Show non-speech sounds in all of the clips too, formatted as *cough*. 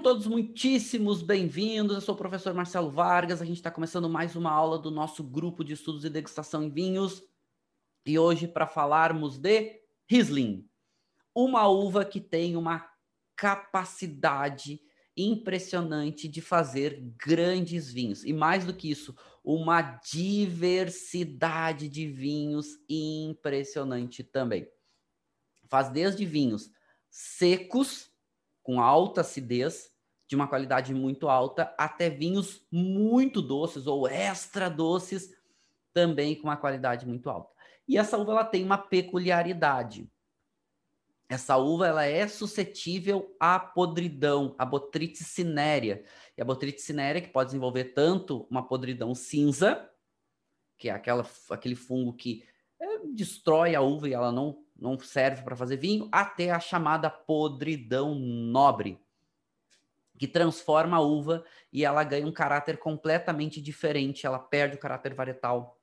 Todos muitíssimos bem-vindos. Eu sou o professor Marcelo Vargas. A gente está começando mais uma aula do nosso grupo de estudos e degustação em vinhos. E hoje, para falarmos de Riesling, uma uva que tem uma capacidade impressionante de fazer grandes vinhos. E mais do que isso, uma diversidade de vinhos impressionante também. Faz desde vinhos secos com alta acidez, de uma qualidade muito alta, até vinhos muito doces ou extra doces, também com uma qualidade muito alta. E essa uva ela tem uma peculiaridade. Essa uva ela é suscetível à podridão, à botrytis cinerea. E a botrytis cinerea que pode desenvolver tanto uma podridão cinza, que é aquela, aquele fungo que é, destrói a uva e ela não não serve para fazer vinho, até a chamada podridão nobre, que transforma a uva e ela ganha um caráter completamente diferente, ela perde o caráter varietal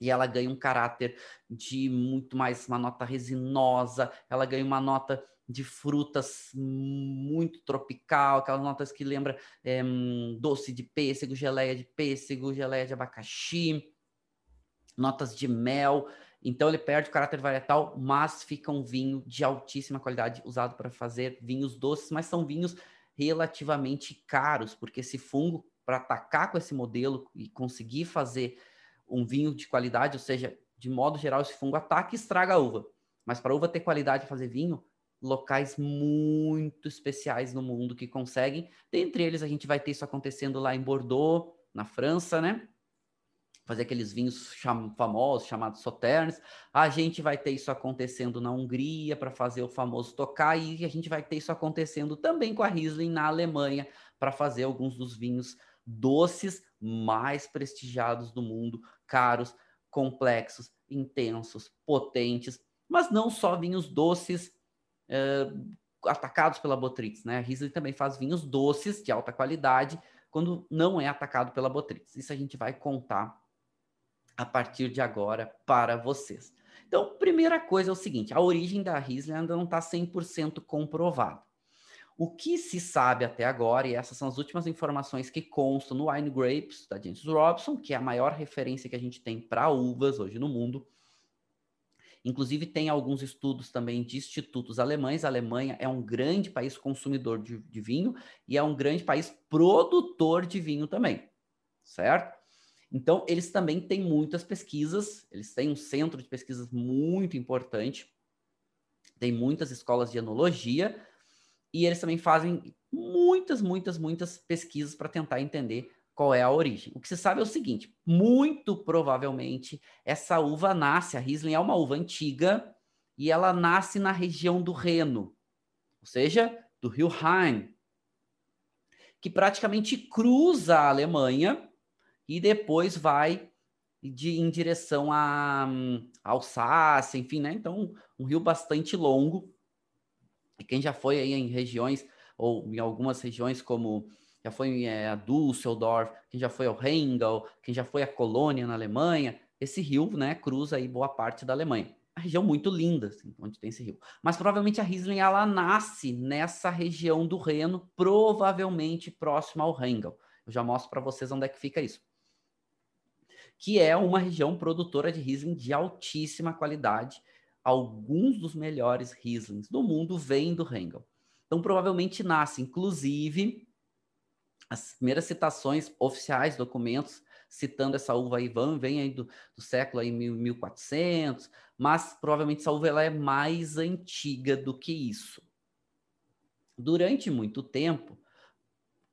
e ela ganha um caráter de muito mais uma nota resinosa, ela ganha uma nota de frutas muito tropical, aquelas notas que lembra é, doce de pêssego, geleia de pêssego, geleia de abacaxi, notas de mel. Então ele perde o caráter varietal, mas fica um vinho de altíssima qualidade usado para fazer vinhos doces, mas são vinhos relativamente caros, porque esse fungo para atacar com esse modelo e conseguir fazer um vinho de qualidade, ou seja, de modo geral esse fungo ataca e estraga a uva. Mas para a uva ter qualidade de fazer vinho, locais muito especiais no mundo que conseguem. Dentre eles a gente vai ter isso acontecendo lá em Bordeaux, na França, né? Fazer aqueles vinhos cham famosos chamados Sauternes. A gente vai ter isso acontecendo na Hungria para fazer o famoso Tokai e a gente vai ter isso acontecendo também com a Riesling na Alemanha para fazer alguns dos vinhos doces mais prestigiados do mundo, caros, complexos, intensos, potentes, mas não só vinhos doces uh, atacados pela Botrytis, né? A Riesling também faz vinhos doces de alta qualidade quando não é atacado pela Botrytis. Isso a gente vai contar a partir de agora para vocês. Então, primeira coisa é o seguinte: a origem da Riesling ainda não está 100% comprovada. O que se sabe até agora, e essas são as últimas informações que constam no Wine Grapes da James Robson, que é a maior referência que a gente tem para uvas hoje no mundo. Inclusive, tem alguns estudos também de institutos alemães. A Alemanha é um grande país consumidor de, de vinho e é um grande país produtor de vinho também, certo? Então, eles também têm muitas pesquisas, eles têm um centro de pesquisas muito importante, tem muitas escolas de enologia, e eles também fazem muitas, muitas, muitas pesquisas para tentar entender qual é a origem. O que se sabe é o seguinte: muito provavelmente essa uva nasce, a Riesling é uma uva antiga, e ela nasce na região do Reno, ou seja, do rio Rhine, que praticamente cruza a Alemanha e depois vai de, em direção a, a Alsácia, enfim, né? Então, um rio bastante longo. E quem já foi aí em regiões, ou em algumas regiões, como já foi é, a Düsseldorf, quem já foi ao Rheingau, quem já foi a Colônia na Alemanha, esse rio, né, cruza aí boa parte da Alemanha. A região muito linda, assim, onde tem esse rio. Mas provavelmente a Riesling, ela nasce nessa região do Reno, provavelmente próximo ao Rheingau. Eu já mostro para vocês onde é que fica isso que é uma região produtora de Riesling de altíssima qualidade. Alguns dos melhores Rieslings do mundo vêm do Hengel. Então, provavelmente nasce, inclusive, as primeiras citações oficiais, documentos, citando essa uva vão, vem aí do, do século aí 1400, mas provavelmente essa uva ela é mais antiga do que isso. Durante muito tempo,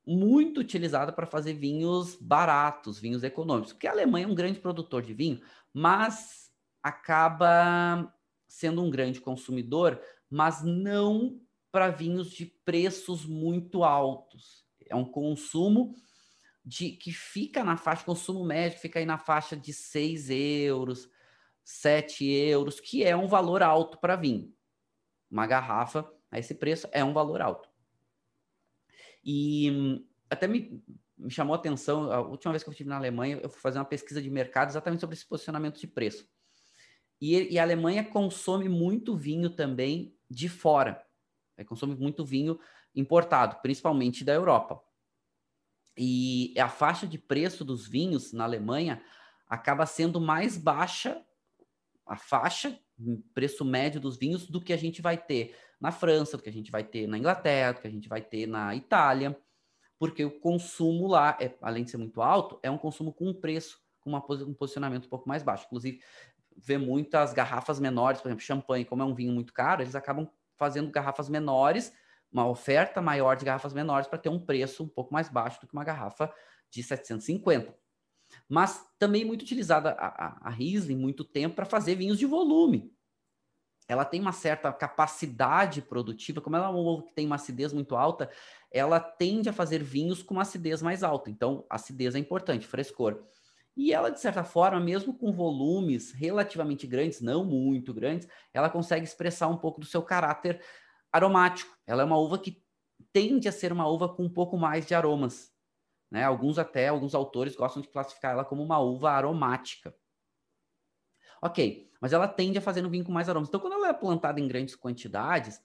muito utilizada para fazer vinhos baratos, vinhos econômicos, porque a Alemanha é um grande produtor de vinho, mas acaba sendo um grande consumidor, mas não para vinhos de preços muito altos. É um consumo de que fica na faixa, consumo médio fica aí na faixa de 6 euros, 7 euros, que é um valor alto para vinho. Uma garrafa a esse preço é um valor alto. E hum, até me, me chamou a atenção, a última vez que eu estive na Alemanha, eu fui fazer uma pesquisa de mercado exatamente sobre esse posicionamento de preço. E, e a Alemanha consome muito vinho também de fora. É, consome muito vinho importado, principalmente da Europa. E a faixa de preço dos vinhos na Alemanha acaba sendo mais baixa, a faixa, preço médio dos vinhos, do que a gente vai ter na França, do que a gente vai ter na Inglaterra, do que a gente vai ter na Itália, porque o consumo lá, é, além de ser muito alto, é um consumo com um preço, com uma, um posicionamento um pouco mais baixo. Inclusive, vê muitas garrafas menores, por exemplo, champanhe, como é um vinho muito caro, eles acabam fazendo garrafas menores uma oferta maior de garrafas menores para ter um preço um pouco mais baixo do que uma garrafa de 750. Mas também muito utilizada a, a, a Riesling muito tempo para fazer vinhos de volume. Ela tem uma certa capacidade produtiva, como ela é uma uva que tem uma acidez muito alta, ela tende a fazer vinhos com uma acidez mais alta. Então, acidez é importante, frescor. E ela, de certa forma, mesmo com volumes relativamente grandes, não muito grandes, ela consegue expressar um pouco do seu caráter aromático. Ela é uma uva que tende a ser uma uva com um pouco mais de aromas. Né? Alguns até, alguns autores gostam de classificar ela como uma uva aromática. Ok, mas ela tende a fazer um vinho com mais aromas. Então, quando ela é plantada em grandes quantidades,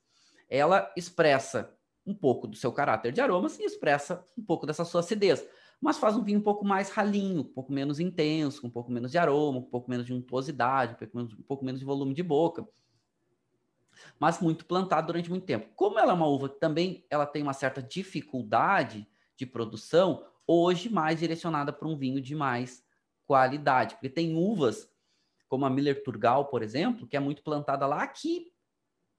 ela expressa um pouco do seu caráter de aromas e expressa um pouco dessa sua acidez. Mas faz um vinho um pouco mais ralinho, um pouco menos intenso, um pouco menos de aroma, um pouco menos de untuosidade, um pouco menos, um pouco menos de volume de boca mas muito plantado durante muito tempo. Como ela é uma uva que também ela tem uma certa dificuldade de produção, hoje mais direcionada para um vinho de mais qualidade, porque tem uvas como a Miller Turgal, por exemplo, que é muito plantada lá, que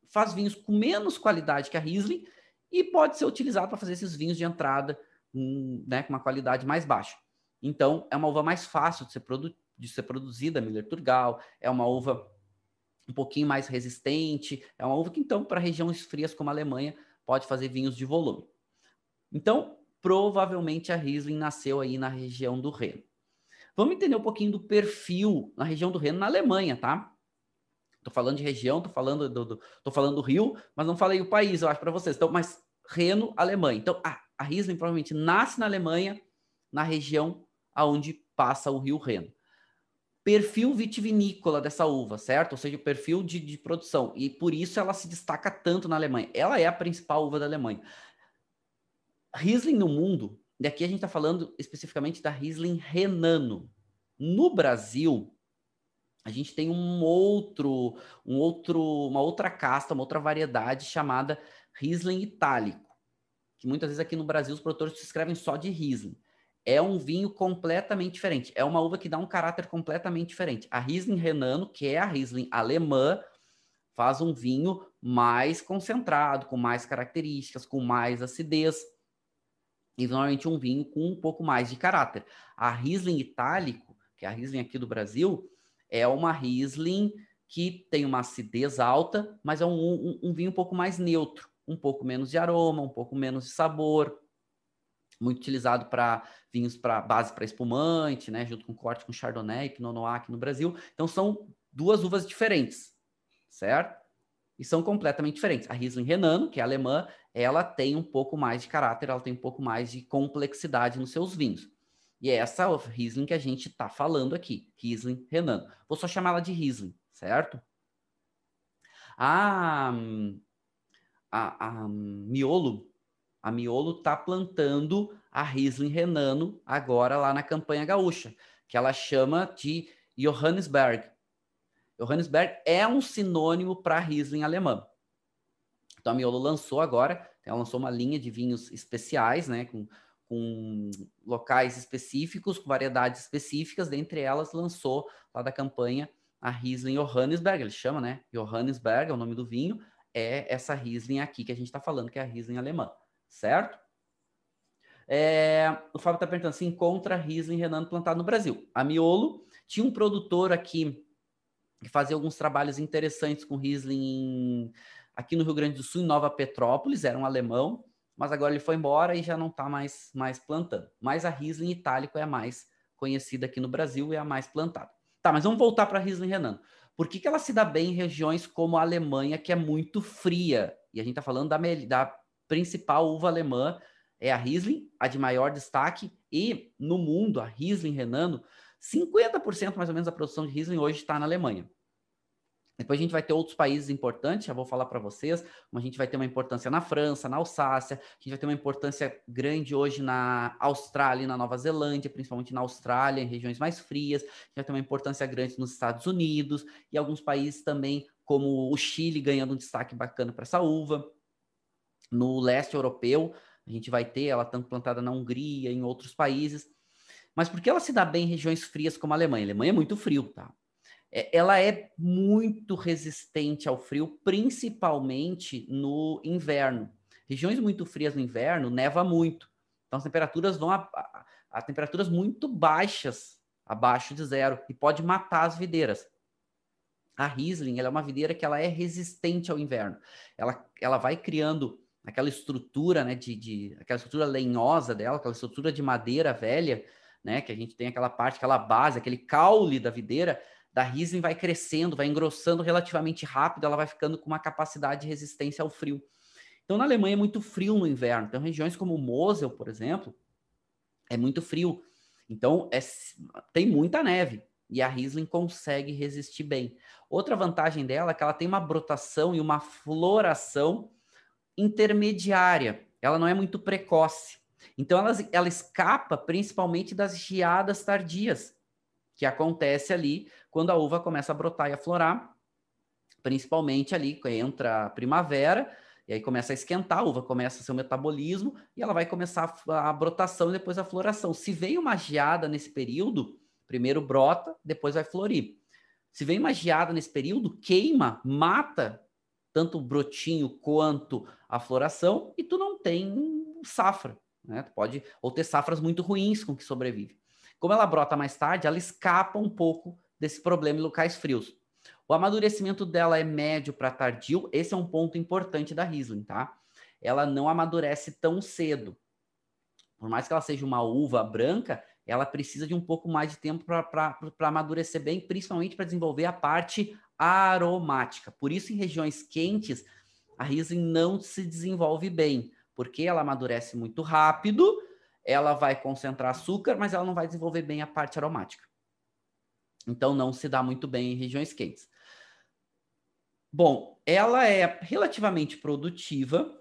faz vinhos com menos qualidade que a Riesling e pode ser utilizado para fazer esses vinhos de entrada um, né, com uma qualidade mais baixa. Então, é uma uva mais fácil de ser, produ de ser produzida, a Miller Turgal, é uma uva um pouquinho mais resistente. É uma uva que, então, para regiões frias como a Alemanha, pode fazer vinhos de volume. Então, provavelmente a Riesling nasceu aí na região do Reno. Vamos entender um pouquinho do perfil na região do Reno, na Alemanha, tá? Tô falando de região, tô falando do, do tô falando do Rio, mas não falei o país, eu acho para vocês. Então, mas Reno, Alemanha. Então, a, a Riesling provavelmente nasce na Alemanha, na região aonde passa o Rio Reno perfil vitivinícola dessa uva, certo? Ou seja, o perfil de, de, produção. E por isso ela se destaca tanto na Alemanha. Ela é a principal uva da Alemanha. Riesling no mundo, e aqui a gente está falando especificamente da Riesling Renano. No Brasil, a gente tem um outro, um outro, uma outra casta, uma outra variedade chamada Riesling Itálico, que muitas vezes aqui no Brasil os produtores se escrevem só de Riesling é um vinho completamente diferente. É uma uva que dá um caráter completamente diferente. A Riesling Renano, que é a Riesling alemã, faz um vinho mais concentrado, com mais características, com mais acidez. E normalmente um vinho com um pouco mais de caráter. A Riesling Itálico, que é a Riesling aqui do Brasil, é uma Riesling que tem uma acidez alta, mas é um, um, um vinho um pouco mais neutro, um pouco menos de aroma, um pouco menos de sabor, muito utilizado para vinhos para base para espumante, né, junto com corte com Chardonnay Pinot Noir aqui no Brasil. Então são duas uvas diferentes, certo? E são completamente diferentes. A Riesling Renano, que é alemã, ela tem um pouco mais de caráter, ela tem um pouco mais de complexidade nos seus vinhos. E é essa Riesling que a gente está falando aqui, Riesling Renano. Vou só chamar ela de Riesling, certo? A, a, a Miolo a Miolo está plantando a Riesling Renano agora lá na campanha gaúcha, que ela chama de Johannesberg. Johannesberg é um sinônimo para Riesling alemã. Então a Miolo lançou agora, ela lançou uma linha de vinhos especiais, né, com, com locais específicos, com variedades específicas, dentre elas lançou lá da campanha a Riesling Johannesberg, ele chama, né? Johannesberg é o nome do vinho, é essa Riesling aqui que a gente está falando, que é a Riesling alemã certo? É, o Fábio está perguntando se encontra Riesling Renan plantado no Brasil. A Miolo tinha um produtor aqui que fazia alguns trabalhos interessantes com Riesling aqui no Rio Grande do Sul, em Nova Petrópolis, era um alemão, mas agora ele foi embora e já não está mais, mais plantando. Mas a Riesling itálico é a mais conhecida aqui no Brasil e é a mais plantada. Tá, mas vamos voltar para a Riesling Renan. Por que, que ela se dá bem em regiões como a Alemanha, que é muito fria? E a gente está falando da, da principal uva alemã, é a Riesling, a de maior destaque, e no mundo, a Riesling Renano, 50% mais ou menos da produção de Riesling hoje está na Alemanha. Depois a gente vai ter outros países importantes, já vou falar para vocês, a gente vai ter uma importância na França, na Alsácia, a gente vai ter uma importância grande hoje na Austrália e na Nova Zelândia, principalmente na Austrália, em regiões mais frias, a gente vai ter uma importância grande nos Estados Unidos e alguns países também, como o Chile, ganhando um destaque bacana para essa uva. No leste europeu, a gente vai ter ela tanto plantada na Hungria, em outros países. Mas por que ela se dá bem em regiões frias como a Alemanha? A Alemanha é muito frio, tá? É, ela é muito resistente ao frio, principalmente no inverno. Regiões muito frias no inverno neva muito. Então as temperaturas vão a, a, a temperaturas muito baixas, abaixo de zero, e pode matar as videiras. A Riesling é uma videira que ela é resistente ao inverno. Ela, ela vai criando aquela estrutura, né, de, de aquela estrutura lenhosa dela, aquela estrutura de madeira velha, né, que a gente tem aquela parte, aquela base, aquele caule da videira, da Riesling vai crescendo, vai engrossando relativamente rápido, ela vai ficando com uma capacidade de resistência ao frio. Então, na Alemanha é muito frio no inverno. Então, regiões como Mosel, por exemplo, é muito frio. Então, é, tem muita neve e a Riesling consegue resistir bem. Outra vantagem dela é que ela tem uma brotação e uma floração intermediária. Ela não é muito precoce. Então, ela, ela escapa principalmente das geadas tardias que acontece ali quando a uva começa a brotar e a florar, principalmente ali, entra a primavera, e aí começa a esquentar, a uva começa seu metabolismo, e ela vai começar a, a brotação e depois a floração. Se vem uma geada nesse período, primeiro brota, depois vai florir. Se vem uma geada nesse período, queima, mata tanto o brotinho quanto a floração, e tu não tem safra. Né? Tu pode ou ter safras muito ruins com que sobrevive. Como ela brota mais tarde, ela escapa um pouco desse problema em locais frios. O amadurecimento dela é médio para tardio, esse é um ponto importante da Riesling, tá? Ela não amadurece tão cedo. Por mais que ela seja uma uva branca, ela precisa de um pouco mais de tempo para amadurecer bem, principalmente para desenvolver a parte aromática. Por isso, em regiões quentes, a Riesling não se desenvolve bem, porque ela amadurece muito rápido ela vai concentrar açúcar, mas ela não vai desenvolver bem a parte aromática. Então não se dá muito bem em regiões quentes. Bom, ela é relativamente produtiva,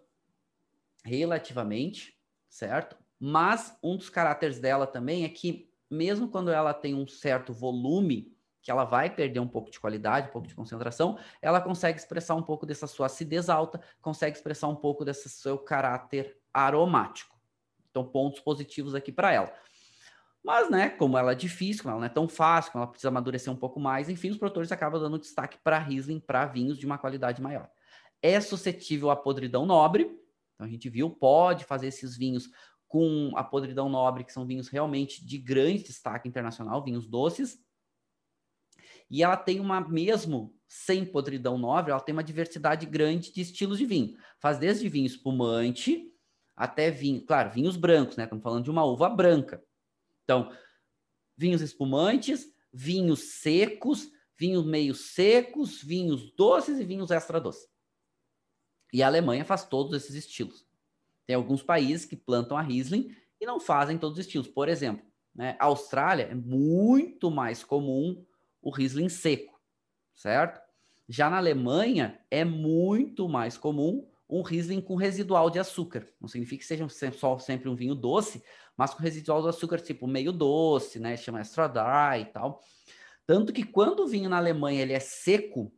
relativamente, certo? Mas um dos caracteres dela também é que, mesmo quando ela tem um certo volume, que ela vai perder um pouco de qualidade, um pouco de concentração, ela consegue expressar um pouco dessa sua acidez alta, consegue expressar um pouco desse seu caráter aromático. Então, pontos positivos aqui para ela. Mas, né, como ela é difícil, como ela não é tão fácil, como ela precisa amadurecer um pouco mais, enfim, os produtores acabam dando destaque para Riesling, para vinhos de uma qualidade maior. É suscetível à podridão nobre, então a gente viu, pode fazer esses vinhos com a podridão nobre, que são vinhos realmente de grande destaque internacional, vinhos doces. E ela tem uma, mesmo sem podridão nobre, ela tem uma diversidade grande de estilos de vinho. Faz desde vinho espumante, até vinho, claro, vinhos brancos, né? Estamos falando de uma uva branca. Então, vinhos espumantes, vinhos secos, vinhos meio secos, vinhos doces e vinhos extra doces. E a Alemanha faz todos esses estilos. Tem alguns países que plantam a Riesling e não fazem todos os estilos. Por exemplo, né, a Austrália é muito mais comum o Riesling seco, certo? Já na Alemanha é muito mais comum um Riesling com residual de açúcar. Não significa que seja só sempre um vinho doce, mas com residual de açúcar tipo meio doce, né? Chama extra dry e tal. Tanto que quando o vinho na Alemanha ele é seco,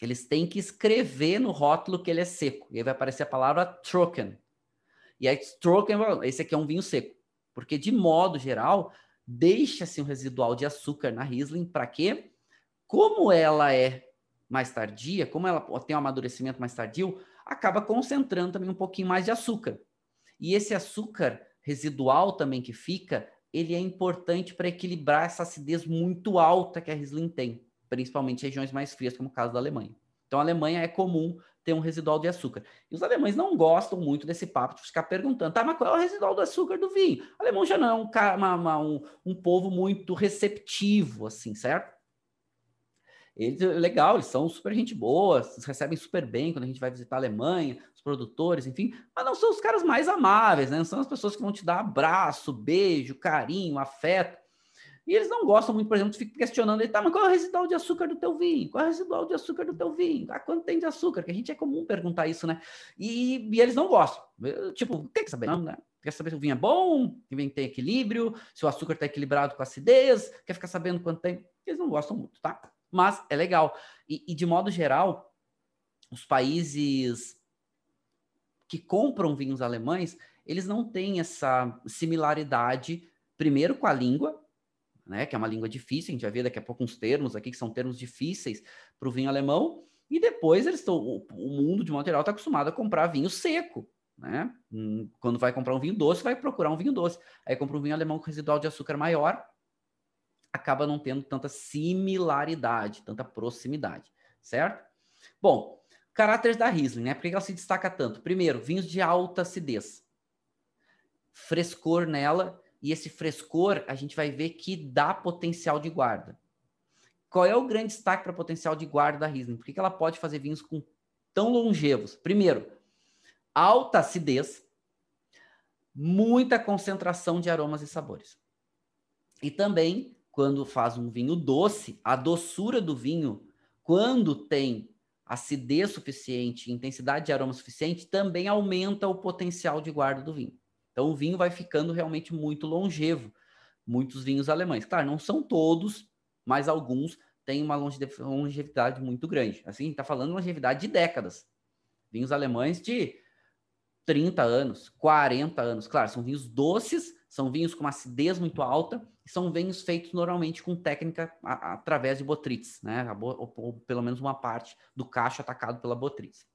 eles têm que escrever no rótulo que ele é seco. E aí vai aparecer a palavra trocken. E aí trocken, esse aqui é um vinho seco. Porque de modo geral, deixa-se um residual de açúcar na Riesling para quê? Como ela é mais tardia, como ela tem um amadurecimento mais tardio, acaba concentrando também um pouquinho mais de açúcar. E esse açúcar residual também que fica, ele é importante para equilibrar essa acidez muito alta que a Riesling tem. principalmente regiões mais frias, como o caso da Alemanha. Então, a Alemanha é comum ter um residual de açúcar. E os alemães não gostam muito desse papo de ficar perguntando, tá, mas qual é o residual do açúcar do vinho? O alemão já não é um, uma, uma, um, um povo muito receptivo, assim, certo? Eles, legal, eles são super gente boa, recebem super bem quando a gente vai visitar a Alemanha, os produtores, enfim, mas não são os caras mais amáveis, né? Não são as pessoas que vão te dar abraço, beijo, carinho, afeto. E eles não gostam muito, por exemplo, de ficar questionando, tá, mas qual é o residual de açúcar do teu vinho? Qual é o residual de açúcar do teu vinho? Ah, quanto tem de açúcar? Que a gente é comum perguntar isso, né? E, e eles não gostam. Tipo, tem que saber, não, né? Quer saber se o vinho é bom, que o vinho tem equilíbrio, se o açúcar está equilibrado com a acidez, quer ficar sabendo quanto tem. Eles não gostam muito, tá? Mas é legal. E, e de modo geral, os países que compram vinhos alemães, eles não têm essa similaridade, primeiro com a língua, né, que é uma língua difícil, a gente vai ver daqui a pouco uns termos aqui que são termos difíceis para o vinho alemão, e depois eles estão, o, mundo de geral está acostumado a comprar vinho seco, né? Hum, quando vai comprar um vinho doce, vai procurar um vinho doce. Aí compra um vinho alemão com residual de açúcar maior, acaba não tendo tanta similaridade, tanta proximidade, certo? Bom, caráteres da Riesling, né? Por que ela se destaca tanto? Primeiro, vinhos de alta acidez. Frescor nela e esse frescor a gente vai ver que dá potencial de guarda. Qual é o grande destaque para potencial de guarda da Riesling? Por que, ela pode fazer vinhos com tão longevos? Primeiro, alta acidez, muita concentração de aromas e sabores. E também, quando faz um vinho doce, a doçura do vinho, quando tem acidez suficiente, intensidade de aroma suficiente, também aumenta o potencial de guarda do vinho. Então o vinho vai ficando realmente muito longevo. Muitos vinhos alemães. Claro, não são todos, mas alguns têm uma longevidade muito grande. Assim, está falando longevidade de décadas. Vinhos alemães de 30 anos, 40 anos. Claro, são vinhos doces, são vinhos com uma acidez muito alta, e são vinhos feitos normalmente com técnica a, a, através de botrites, né? Ou, ou, pelo menos uma parte do cacho atacado pela botrites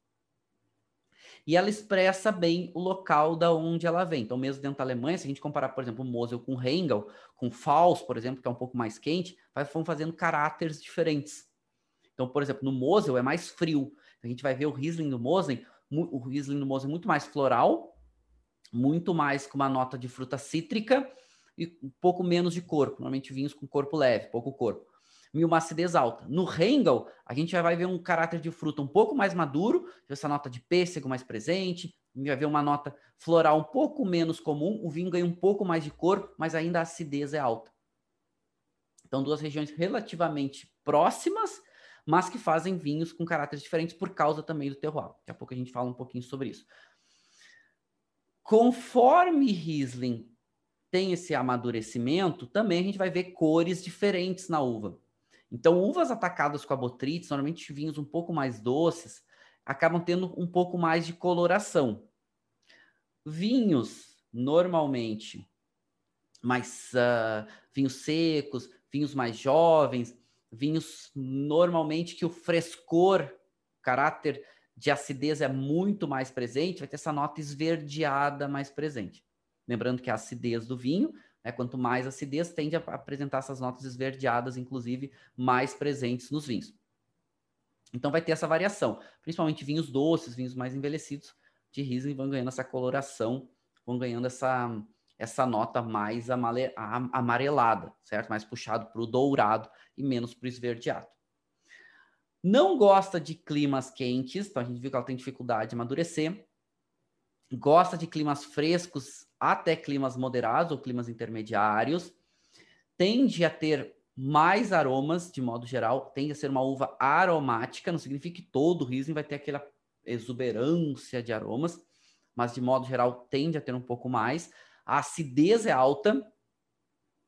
e ela expressa bem o local da onde ela vem. Então, mesmo dentro da Alemanha, se a gente comparar, por exemplo, Mosel com Rheingau, com Fals, por exemplo, que é um pouco mais quente, vai, vão fazendo caráteres diferentes. Então, por exemplo, no Mosel é mais frio. A gente vai ver o Riesling do Mosel, o Riesling do Mosel é muito mais floral, muito mais com uma nota de fruta cítrica e um pouco menos de corpo. Normalmente vinhos com corpo leve, pouco corpo e uma acidez alta. No Rengel, a gente já vai ver um caráter de fruta um pouco mais maduro, essa nota de pêssego mais presente, vai ver uma nota floral um pouco menos comum, o vinho ganha um pouco mais de cor, mas ainda a acidez é alta. Então, duas regiões relativamente próximas, mas que fazem vinhos com caráteres diferentes por causa também do terroir. Daqui a pouco a gente fala um pouquinho sobre isso. Conforme Riesling tem esse amadurecimento, também a gente vai ver cores diferentes na uva. Então, uvas atacadas com a botrytis, normalmente vinhos um pouco mais doces, acabam tendo um pouco mais de coloração. Vinhos, normalmente, mais uh, vinhos secos, vinhos mais jovens, vinhos normalmente que o frescor, caráter de acidez é muito mais presente, vai ter essa nota esverdeada mais presente. Lembrando que a acidez do vinho né? Quanto mais acidez, tende a apresentar essas notas esverdeadas, inclusive mais presentes nos vinhos. Então vai ter essa variação, principalmente vinhos doces, vinhos mais envelhecidos de Riesling vão ganhando essa coloração, vão ganhando essa, essa nota mais amarelada, certo? Mais puxado para o dourado e menos para o esverdeado. Não gosta de climas quentes, então a gente viu que ela tem dificuldade de amadurecer. Gosta de climas frescos até climas moderados ou climas intermediários. Tende a ter mais aromas, de modo geral, tende a ser uma uva aromática, não significa que todo Riesling vai ter aquela exuberância de aromas, mas de modo geral tende a ter um pouco mais. A acidez é alta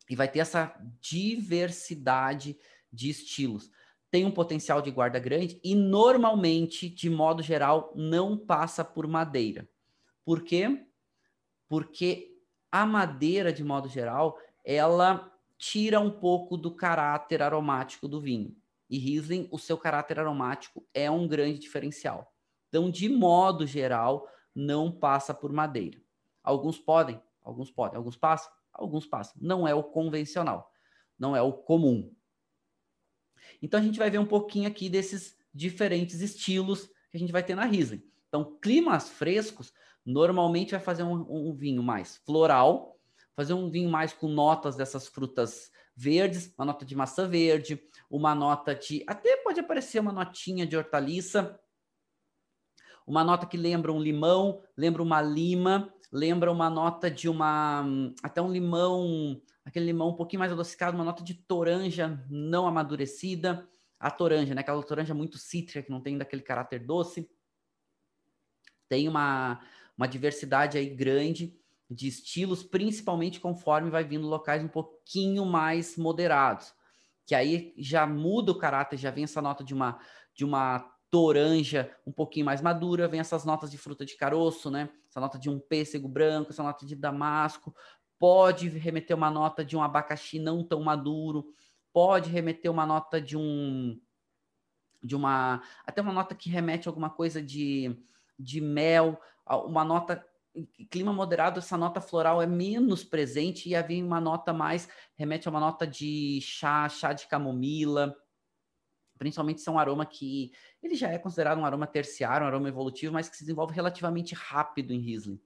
e vai ter essa diversidade de estilos. Tem um potencial de guarda grande e normalmente, de modo geral, não passa por madeira. Por quê? porque a madeira, de modo geral, ela tira um pouco do caráter aromático do vinho. E Riesling, o seu caráter aromático é um grande diferencial. Então, de modo geral, não passa por madeira. Alguns podem, alguns podem, alguns passam, alguns passam. Não é o convencional, não é o comum. Então a gente vai ver um pouquinho aqui desses diferentes estilos que a gente vai ter na Riesling. Então, climas frescos normalmente vai fazer um, um vinho mais floral, fazer um vinho mais com notas dessas frutas verdes, uma nota de maçã verde, uma nota de. Até pode aparecer uma notinha de hortaliça, uma nota que lembra um limão, lembra uma lima, lembra uma nota de uma. Até um limão, aquele limão um pouquinho mais adocicado, uma nota de toranja não amadurecida. A toranja, né? Aquela toranja muito cítrica, que não tem daquele caráter doce. Tem uma, uma diversidade aí grande de estilos, principalmente conforme vai vindo locais um pouquinho mais moderados, que aí já muda o caráter, já vem essa nota de uma de uma toranja um pouquinho mais madura, vem essas notas de fruta de caroço, né? Essa nota de um pêssego branco, essa nota de damasco, pode remeter uma nota de um abacaxi não tão maduro, pode remeter uma nota de um de uma até uma nota que remete a alguma coisa de, de mel, uma nota clima moderado, essa nota floral é menos presente e havia uma nota mais, remete a uma nota de chá, chá de camomila, principalmente se é um aroma que ele já é considerado um aroma terciário, um aroma evolutivo, mas que se desenvolve relativamente rápido em Riesling.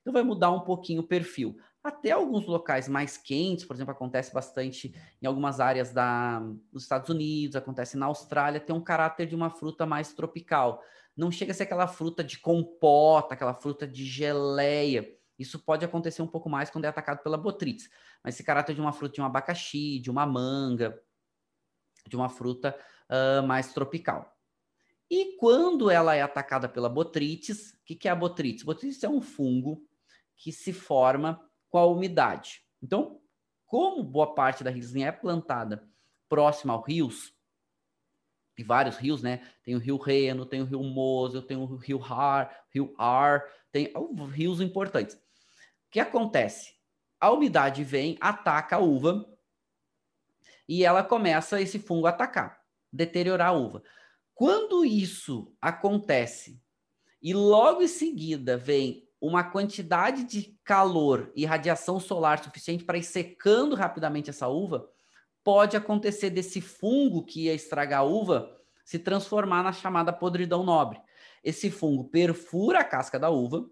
Então vai mudar um pouquinho o perfil. Até alguns locais mais quentes, por exemplo, acontece bastante em algumas áreas da, dos Estados Unidos, acontece na Austrália, tem um caráter de uma fruta mais tropical não chega a ser aquela fruta de compota, aquela fruta de geleia. Isso pode acontecer um pouco mais quando é atacado pela botrytis. Mas esse caráter de uma fruta de um abacaxi, de uma manga, de uma fruta uh, mais tropical. E quando ela é atacada pela botrytis, o que, que é a botrytis? Botrytis é um fungo que se forma com a umidade. Então, como boa parte da Riesling é plantada próxima aos rios, e vários rios, né? Tem o Rio Reno, tem o Rio Mosel, tem o Rio Har, Rio Ar, tem rios importantes. O que acontece? A umidade vem, ataca a uva e ela começa esse fungo a atacar, deteriorar a uva. Quando isso acontece e logo em seguida vem uma quantidade de calor e radiação solar suficiente para ir secando rapidamente essa uva, pode acontecer desse fungo que ia estragar a uva se transformar na chamada podridão nobre. Esse fungo perfura a casca da uva,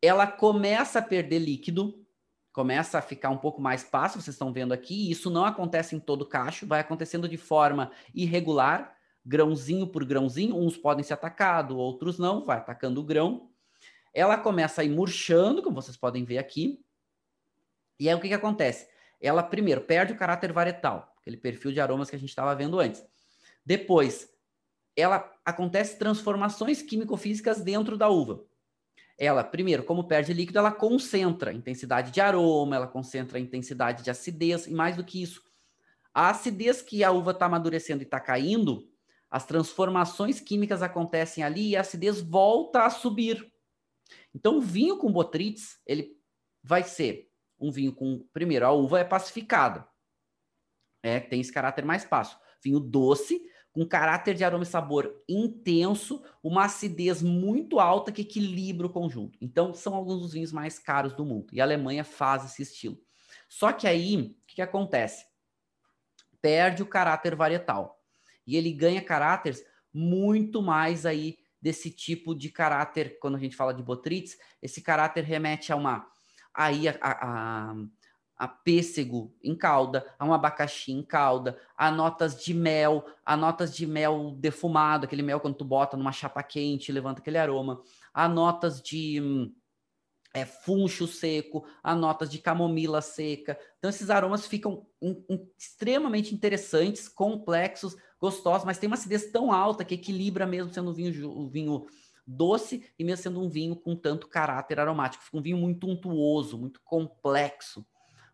ela começa a perder líquido, começa a ficar um pouco mais passo, vocês estão vendo aqui, isso não acontece em todo cacho, vai acontecendo de forma irregular, grãozinho por grãozinho, uns podem ser atacados, outros não, vai atacando o grão. Ela começa a ir murchando, como vocês podem ver aqui. E aí o que, que acontece? Ela primeiro perde o caráter varietal, aquele perfil de aromas que a gente estava vendo antes. Depois, ela acontece transformações químico-físicas dentro da uva. Ela, primeiro, como perde líquido, ela concentra a intensidade de aroma, ela concentra a intensidade de acidez, e mais do que isso, a acidez que a uva está amadurecendo e está caindo, as transformações químicas acontecem ali e a acidez volta a subir. Então, o vinho com botrytis, ele vai ser um vinho com. Primeiro, a uva é pacificada. É, tem esse caráter mais passo. Vinho doce, com caráter de aroma e sabor intenso, uma acidez muito alta que equilibra o conjunto. Então, são alguns dos vinhos mais caros do mundo. E a Alemanha faz esse estilo. Só que aí, o que, que acontece? Perde o caráter varietal. E ele ganha caráteres muito mais aí desse tipo de caráter, quando a gente fala de Botrytis, esse caráter remete a uma aí a, a, a pêssego em calda, a um abacaxi em calda, a notas de mel, a notas de mel defumado, aquele mel quando tu bota numa chapa quente, levanta aquele aroma, a notas de é, funcho seco, a notas de camomila seca. Então esses aromas ficam in, in, extremamente interessantes, complexos, gostosos, mas tem uma acidez tão alta que equilibra mesmo sendo vinho, um vinho doce e mesmo sendo um vinho com tanto caráter aromático. Fica um vinho muito untuoso, muito complexo,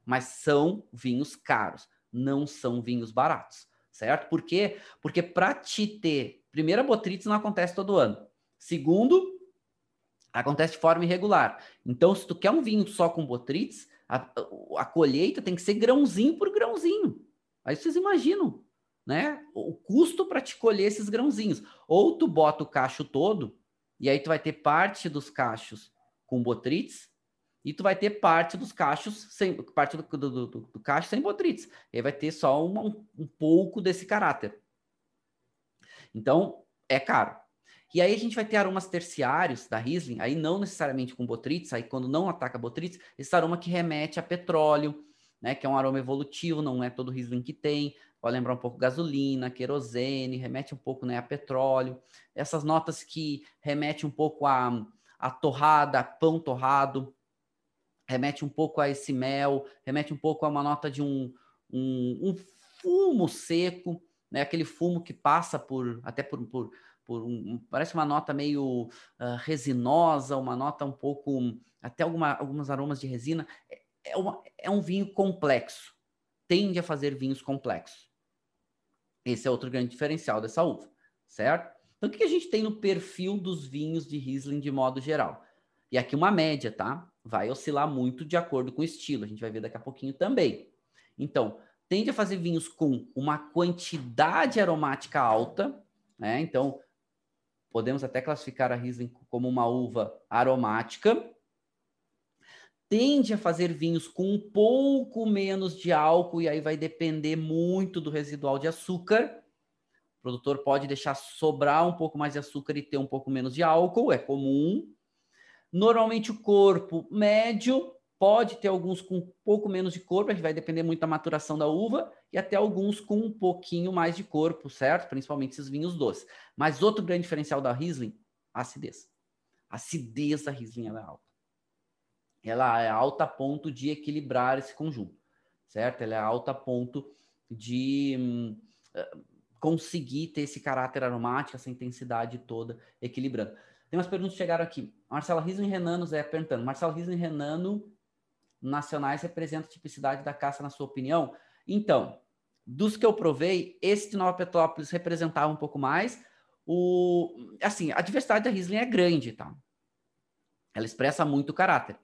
mas são vinhos caros, não são vinhos baratos, certo? Por quê? Porque para te ter, primeiro, a botrytis não acontece todo ano. Segundo, acontece de forma irregular. Então, se tu quer um vinho só com botrytis, a, a colheita tem que ser grãozinho por grãozinho. Aí vocês imaginam, né? O custo para te colher esses grãozinhos. Ou tu bota o cacho todo, e aí tu vai ter parte dos cachos com botrytis e tu vai ter parte dos cachos sem parte do, do, do, do cacho sem botrytis. E aí vai ter só um, um pouco desse caráter. Então, é caro. E aí a gente vai ter aromas terciários da Riesling, aí não necessariamente com botrytis, aí quando não ataca botrytis, esse aroma que remete a petróleo, né, que é um aroma evolutivo, não é todo Riesling que tem, pode lembrar um pouco gasolina, querosene, remete um pouco né, a petróleo, essas notas que remete um pouco a, a torrada, pão torrado, remete um pouco a esse mel, remete um pouco a uma nota de um, um, um fumo seco, né, aquele fumo que passa por até por, por, por um, parece uma nota meio uh, resinosa, uma nota um pouco até alguma, alguns aromas de resina. É, é, uma, é um vinho complexo, tende a fazer vinhos complexos. Esse é outro grande diferencial dessa uva, certo? Então, o que a gente tem no perfil dos vinhos de Riesling de modo geral? E aqui uma média, tá? Vai oscilar muito de acordo com o estilo, a gente vai ver daqui a pouquinho também. Então, tende a fazer vinhos com uma quantidade aromática alta, né? Então, podemos até classificar a Riesling como uma uva aromática, tende a fazer vinhos com um pouco menos de álcool, e aí vai depender muito do residual de açúcar. O produtor pode deixar sobrar um pouco mais de açúcar e ter um pouco menos de álcool, é comum. Normalmente o corpo médio pode ter alguns com um pouco menos de corpo, a gente vai depender muito da maturação da uva, e até alguns com um pouquinho mais de corpo, certo? Principalmente esses vinhos doces. Mas outro grande diferencial da Riesling, a acidez. A acidez da Riesling é alta ela é alta ponto de equilibrar esse conjunto, certo? Ela é alta ponto de hum, eh, conseguir ter esse caráter aromático, essa intensidade toda equilibrando. Tem umas perguntas que chegaram aqui. Marcela Riesling Renano Zé perguntando. Marcela Riesling Renano nacionais representa a tipicidade da caça, na sua opinião? Então, dos que eu provei, esse de Nova Petrópolis representava um pouco mais. O, assim, a diversidade da Riesling é grande, tá? Ela expressa muito caráter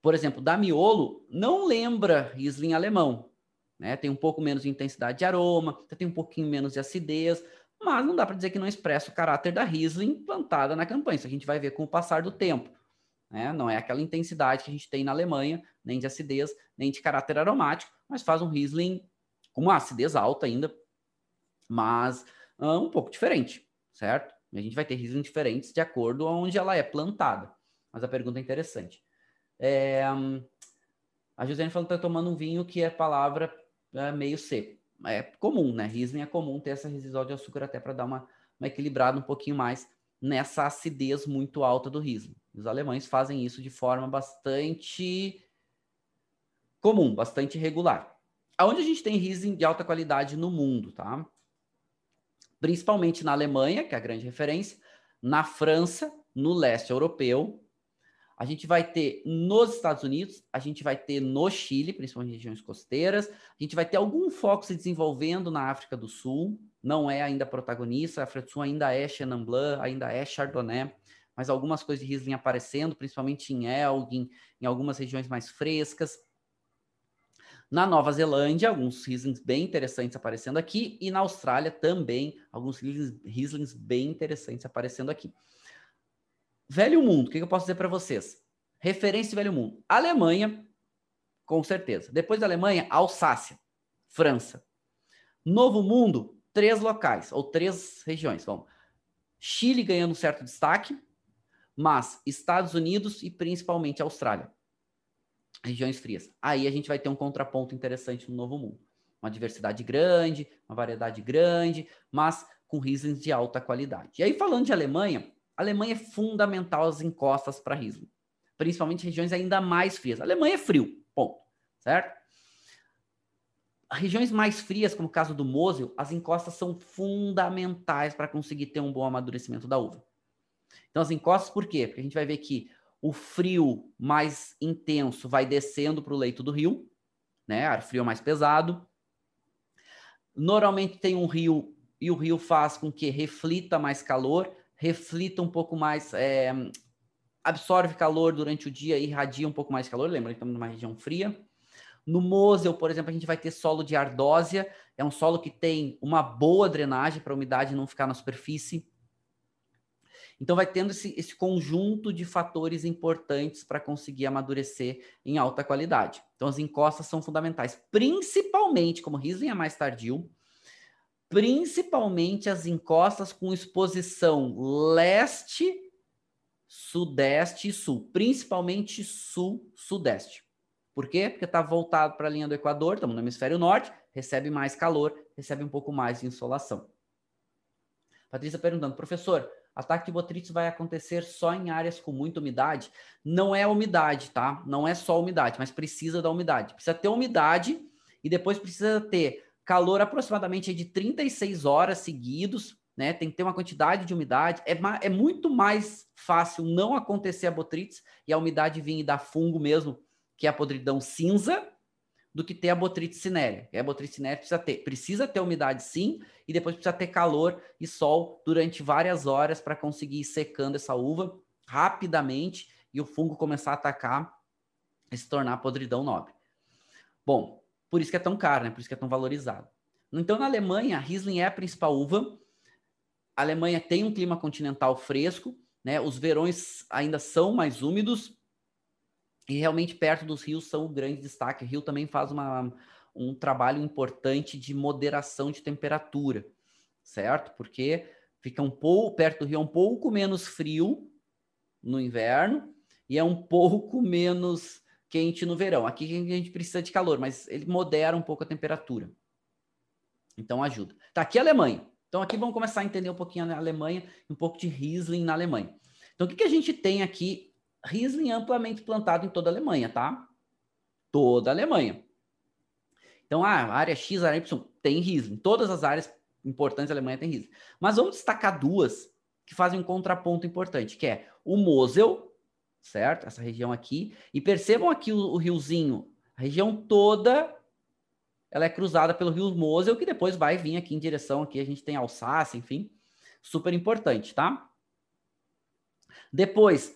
por exemplo, da Miolo não lembra Riesling alemão, né? Tem um pouco menos de intensidade de aroma, tem um pouquinho menos de acidez, mas não dá para dizer que não expressa o caráter da Riesling plantada na campanha. Isso a gente vai ver com o passar do tempo. Né? Não é aquela intensidade que a gente tem na Alemanha, nem de acidez, nem de caráter aromático, mas faz um Riesling com uma acidez alta ainda, mas uh, um pouco diferente, certo? A gente vai ter Riesling diferentes de acordo com onde ela é plantada. Mas a pergunta é interessante. É, a Josiane falou que está tomando um vinho que é palavra é, meio seco. É comum, né? Riesling é comum ter essa residual de açúcar até para dar uma, uma equilibrada um pouquinho mais nessa acidez muito alta do Riesling. Os alemães fazem isso de forma bastante comum, bastante regular. Aonde a gente tem Riesling de alta qualidade no mundo, tá? Principalmente na Alemanha, que é a grande referência, na França, no leste europeu, a gente vai ter nos Estados Unidos, a gente vai ter no Chile, principalmente regiões costeiras, a gente vai ter algum foco se desenvolvendo na África do Sul, não é ainda protagonista, a África do Sul ainda é Chenin Blanc, ainda é Chardonnay, mas algumas coisas de Riesling aparecendo, principalmente em Elgin, em algumas regiões mais frescas. Na Nova Zelândia, alguns Rieslings bem interessantes aparecendo aqui, e na Austrália também, alguns Rieslings bem interessantes aparecendo aqui. Velho Mundo, o que eu posso dizer para vocês? Referência Velho Mundo. Alemanha, com certeza. Depois da Alemanha, Alsácia, França. Novo Mundo, três locais, ou três regiões. Vamos. Chile ganhando um certo destaque, mas Estados Unidos e principalmente Austrália. Regiões frias. Aí a gente vai ter um contraponto interessante no Novo Mundo. Uma diversidade grande, uma variedade grande, mas com Rieslings de alta qualidade. E aí, falando de Alemanha, a Alemanha é fundamental as encostas para Riesling, principalmente regiões ainda mais frias. A Alemanha é frio, ponto, certo? Regiões mais frias, como o caso do Mosel, as encostas são fundamentais para conseguir ter um bom amadurecimento da uva. Então, as encostas, por quê? Porque a gente vai ver que o frio mais intenso vai descendo para o leito do rio, né? Ar frio mais pesado. Normalmente tem um rio e o rio faz com que reflita mais calor reflita um pouco mais, é, absorve calor durante o dia e irradia um pouco mais calor. Lembra, estamos numa região fria. No Mosel, por exemplo, a gente vai ter solo de ardósia, é um solo que tem uma boa drenagem para a umidade não ficar na superfície. Então, vai tendo esse, esse conjunto de fatores importantes para conseguir amadurecer em alta qualidade. Então, as encostas são fundamentais, principalmente, como Riesling é mais tardio, principalmente as encostas com exposição leste, sudeste e sul, principalmente sul-sudeste. Por quê? Porque está voltado para a linha do Equador, estamos no hemisfério norte, recebe mais calor, recebe um pouco mais de insolação. Patrícia perguntando, professor, ataque de botrytis vai acontecer só em áreas com muita umidade? Não é umidade, tá? Não é só umidade, mas precisa da umidade. Precisa ter umidade e depois precisa ter calor aproximadamente de 36 horas seguidos, né? Tem que ter uma quantidade de umidade. É, é muito mais fácil não acontecer a botrytis e a umidade vir e dar fungo mesmo, que é a podridão cinza, do que ter a botrytis cinerea. E a botrytis cinerea precisa ter, precisa ter umidade sim, e depois precisa ter calor e sol durante várias horas para conseguir ir secando essa uva rapidamente e o fungo começar a atacar e se tornar podridão nobre. Bom, por isso que é tão caro, né? Por isso que é tão valorizado. Então, na Alemanha, a Riesling é a principal uva. A Alemanha tem um clima continental fresco, né? Os verões ainda são mais úmidos, e realmente perto dos rios são o grande destaque. O rio também faz uma, um trabalho importante de moderação de temperatura, certo? Porque fica um pouco perto do rio, é um pouco menos frio no inverno e é um pouco menos quente no verão. Aqui a gente precisa de calor, mas ele modera um pouco a temperatura. Então ajuda. Tá aqui a Alemanha. Então aqui vamos começar a entender um pouquinho a Alemanha, um pouco de Riesling na Alemanha. Então o que, que a gente tem aqui Riesling amplamente plantado em toda a Alemanha, tá? Toda a Alemanha. Então, ah, a área X, a área Y tem Riesling. Todas as áreas importantes da Alemanha tem Riesling. Mas vamos destacar duas que fazem um contraponto importante, que é o Mosel, certo? Essa região aqui. E percebam aqui o, o riozinho. A região toda ela é cruzada pelo rio Mosel, que depois vai vir aqui em direção aqui. A gente tem Alsácia, enfim. Super importante, tá? Depois,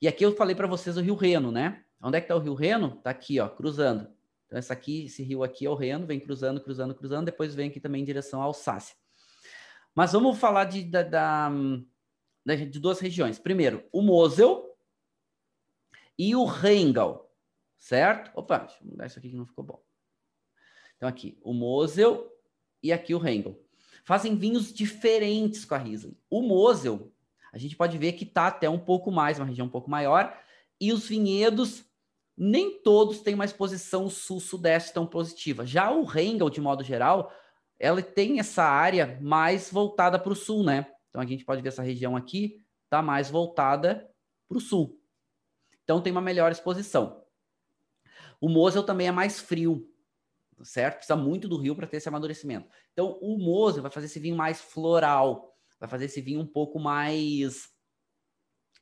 e aqui eu falei para vocês o Rio Reno, né? Onde é que está o Rio Reno? Está aqui, ó, cruzando. Então, essa aqui, esse rio aqui é o Reno, vem cruzando, cruzando, cruzando, depois vem aqui também em direção à Alsácia. Mas vamos falar de, da, da, de duas regiões. Primeiro, o Mosel e o Rheingau, certo? Opa, deixa eu mudar isso aqui que não ficou bom. Então, aqui, o Mosel e aqui o Rheingau. Fazem vinhos diferentes com a Riesling. O Mosel a gente pode ver que está até um pouco mais, uma região um pouco maior, e os vinhedos, nem todos têm uma exposição sul-sudeste tão positiva. Já o Rengel, de modo geral, ela tem essa área mais voltada para o sul, né? Então a gente pode ver essa região aqui, está mais voltada para o sul. Então tem uma melhor exposição. O Mosel também é mais frio, certo? Precisa muito do rio para ter esse amadurecimento. Então o Mosel vai fazer esse vinho mais floral, vai fazer esse vinho um pouco mais